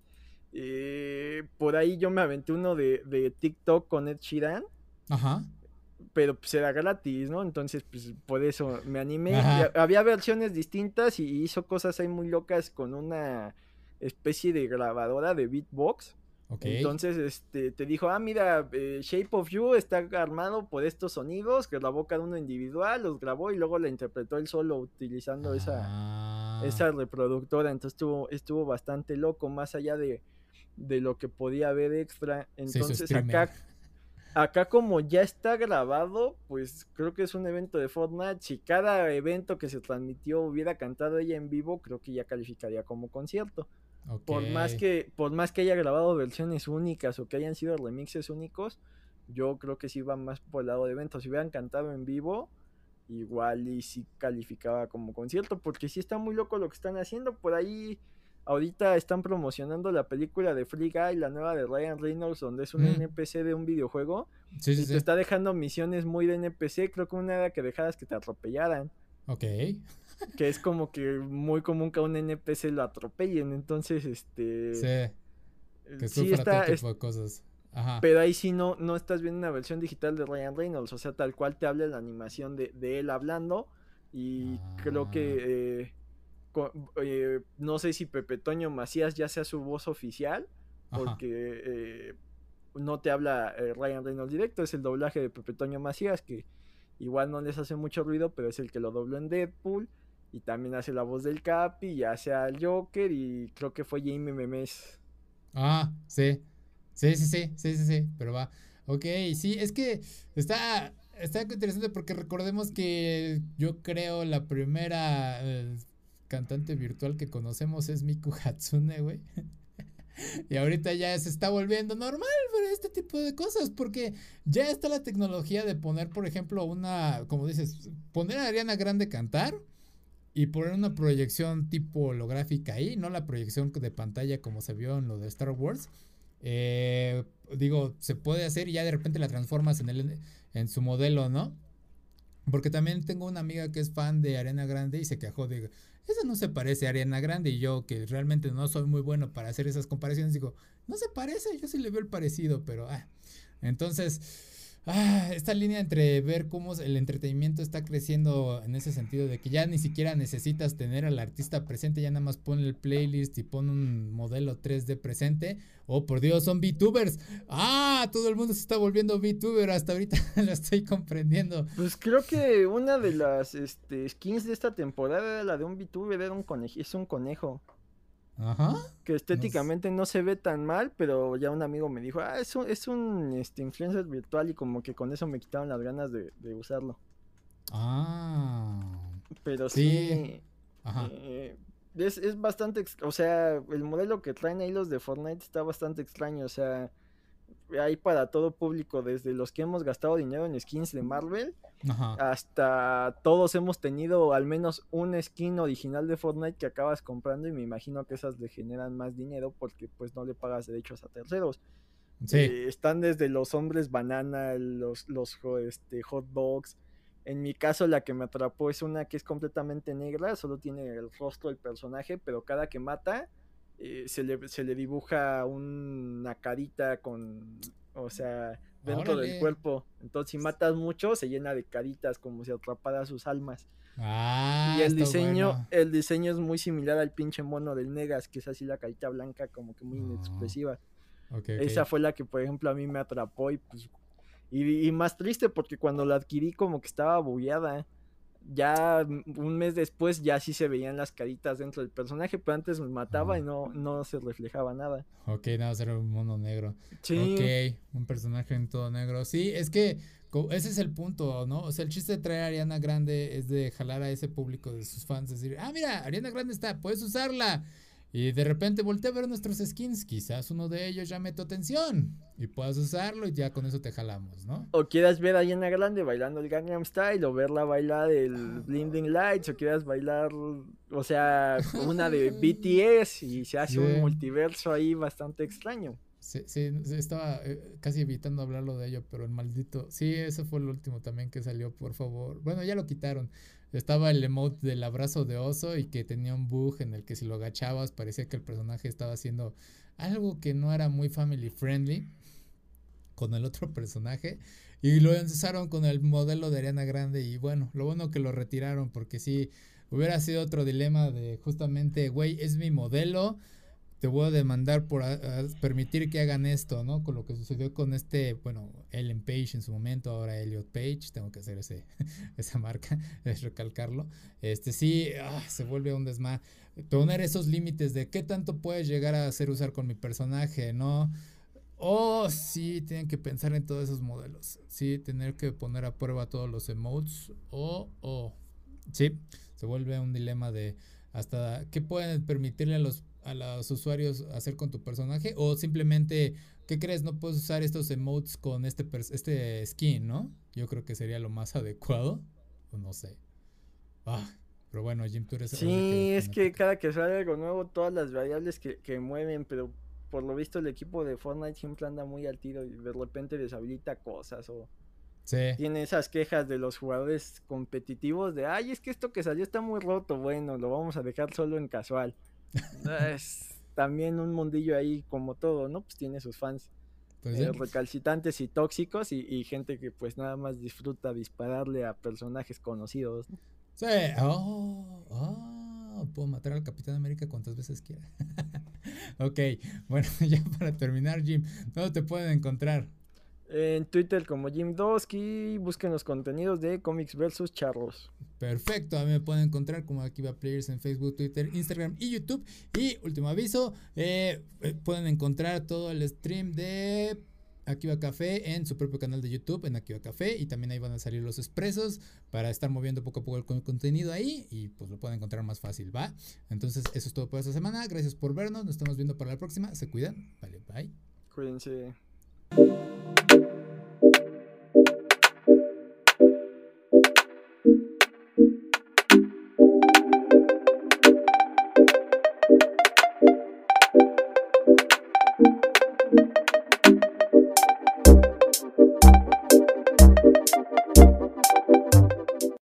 Eh, por ahí yo me aventé uno de, de TikTok con Ed Sheeran. Ajá. Pero pues era gratis, ¿no? Entonces, pues por eso me animé. Había versiones distintas y hizo cosas ahí muy locas con una especie de grabadora de beatbox. Entonces, este, te dijo, ah, mira, eh, Shape of You está armado por estos sonidos, grabó cada uno individual, los grabó y luego la interpretó él solo utilizando esa, ah. esa reproductora. Entonces estuvo, estuvo bastante loco, más allá de, de lo que podía haber extra. Entonces acá, acá como ya está grabado, pues creo que es un evento de Fortnite. Si cada evento que se transmitió hubiera cantado ella en vivo, creo que ya calificaría como concierto. Por más que, por más que haya grabado versiones únicas o que hayan sido remixes únicos, yo creo que sí va más por el lado de eventos. Si hubieran cantado en vivo, igual y sí calificaba como concierto, porque sí está muy loco lo que están haciendo. Por ahí, ahorita están promocionando la película de Free Guy, la nueva de Ryan Reynolds, donde es un NPC de un videojuego. Sí, y te está dejando misiones muy de NPC. Creo que una era que dejaras que te atropellaran. Ok que es como que muy común que a un NPC lo atropellen, entonces este sí, que sí está, todo tipo de cosas. Ajá. Pero ahí sí no, no estás viendo una versión digital de Ryan Reynolds, o sea, tal cual te habla la animación de, de él hablando y creo que eh, eh, no sé si Pepe Toño Macías ya sea su voz oficial, porque eh, no te habla Ryan Reynolds directo, es el doblaje de Pepe Toño Macías que igual no les hace mucho ruido, pero es el que lo dobló en Deadpool y también hace la voz del Capi, y hace al Joker y creo que fue Jamie Memes. Ah, sí. Sí, sí, sí, sí, sí, sí, pero va. Ok, sí, es que está, está interesante porque recordemos que yo creo la primera eh, cantante virtual que conocemos es Miku Hatsune, güey. y ahorita ya se está volviendo normal ver este tipo de cosas porque ya está la tecnología de poner, por ejemplo, una, como dices, poner a Ariana Grande cantar y poner una proyección tipo holográfica ahí, no la proyección de pantalla como se vio en lo de Star Wars. Eh, digo, se puede hacer y ya de repente la transformas en, el, en su modelo, ¿no? Porque también tengo una amiga que es fan de Arena Grande y se quejó de, eso no se parece a Arena Grande y yo que realmente no soy muy bueno para hacer esas comparaciones, digo, no se parece, yo sí le veo el parecido, pero... Ah. Entonces ah, esta línea entre ver cómo el entretenimiento está creciendo en ese sentido de que ya ni siquiera necesitas tener al artista presente, ya nada más pon el playlist y pon un modelo 3D presente. Oh, por Dios, son VTubers. Ah, todo el mundo se está volviendo VTuber, hasta ahorita lo estoy comprendiendo. Pues creo que una de las este, skins de esta temporada era la de un VTuber, era un es un conejo. Ajá. Que estéticamente no se ve tan mal, pero ya un amigo me dijo, ah, es un, es un este, influencer virtual y como que con eso me quitaron las ganas de, usarlo. Ah. Pero sí. Ajá. Eh, es, es bastante, o sea, el modelo que traen ahí los de Fortnite está bastante extraño, o sea, hay para todo público, desde los que hemos gastado dinero en skins de Marvel, hasta todos hemos tenido al menos un skin original de Fortnite que acabas comprando y me imagino que esas le generan más dinero porque pues no le pagas derechos a terceros. Eh, están desde los hombres banana, los, los este, hot dogs. En mi caso la que me atrapó es una que es completamente negra, solo tiene el rostro del personaje, pero cada que mata eh, se, le, se le dibuja una carita con, o sea, dentro del cuerpo. Entonces, si matas mucho, se llena de caritas como si atrapara sus almas. Ah, y el diseño, el diseño es muy similar al pinche mono del Negas, que es así la carita blanca, como que muy inexpresiva. Esa fue la que, por ejemplo, a mí me atrapó y pues. Y, y más triste porque cuando la adquirí, como que estaba bugueada ya un mes después ya sí se veían las caritas dentro del personaje, pero antes me mataba y no, no se reflejaba nada. Ok, nada, era un mono negro. Sí. Ok, un personaje en todo negro. Sí, es que ese es el punto, ¿no? O sea, el chiste de traer a Ariana Grande es de jalar a ese público de sus fans, decir, ah, mira, Ariana Grande está, puedes usarla. Y de repente volteé a ver nuestros skins, quizás uno de ellos llame tu atención y puedas usarlo y ya con eso te jalamos, ¿no? O quieras ver a Ariana Grande bailando el Gangnam Style o verla bailar el Blinding Lights o quieras bailar, o sea, una de BTS y se hace un multiverso ahí bastante extraño. Sí, sí, estaba eh, casi evitando hablarlo de ello, pero el maldito. Sí, ese fue el último también que salió, por favor. Bueno, ya lo quitaron. Estaba el emote del abrazo de oso y que tenía un bug en el que si lo agachabas parecía que el personaje estaba haciendo algo que no era muy family friendly con el otro personaje. Y lo lanzaron con el modelo de Ariana Grande y bueno, lo bueno que lo retiraron porque si hubiera sido otro dilema de justamente, güey, es mi modelo, te voy a demandar por permitir que hagan esto, ¿no? Con lo que sucedió con este, bueno, Ellen Page en su momento, ahora Elliot Page, tengo que hacer ese, esa marca, recalcarlo. Este sí, ah, se vuelve un desma. Poner esos límites de qué tanto puedes llegar a hacer usar con mi personaje, ¿no? Oh, sí, tienen que pensar en todos esos modelos. Sí, tener que poner a prueba todos los emotes. Oh, oh. Sí, se vuelve un dilema de hasta qué pueden permitirle a los, a los usuarios hacer con tu personaje. O simplemente, ¿qué crees? No puedes usar estos emotes con este, este skin, ¿no? Yo creo que sería lo más adecuado. O no sé. Ah, pero bueno, Jim, tú eres... Sí, es que cada que sale algo nuevo, todas las variables que, que mueven, pero por lo visto el equipo de Fortnite siempre anda muy al tiro y de repente deshabilita cosas o tiene esas quejas de los jugadores competitivos de, ay, es que esto que salió está muy roto, bueno, lo vamos a dejar solo en casual. es también un mundillo ahí como todo, ¿no? Pues tiene sus fans. Pues eh, recalcitrantes y tóxicos y, gente que pues nada más disfruta dispararle a personajes conocidos. Sí, oh, oh, puedo matar al Capitán América cuantas veces quiera. ok, bueno, ya para terminar, Jim, ¿dónde te pueden encontrar? En Twitter como Jim Dosky, busquen los contenidos de Comics vs. Charros. Perfecto, a mí me pueden encontrar como Akiva Players en Facebook, Twitter, Instagram y YouTube. Y último aviso, eh, eh, pueden encontrar todo el stream de Akiva Café en su propio canal de YouTube, en Akiva Café. Y también ahí van a salir los expresos para estar moviendo poco a poco el contenido ahí. Y pues lo pueden encontrar más fácil, ¿va? Entonces, eso es todo por esta semana. Gracias por vernos. Nos estamos viendo para la próxima. Se cuidan. Vale, bye. Cuídense.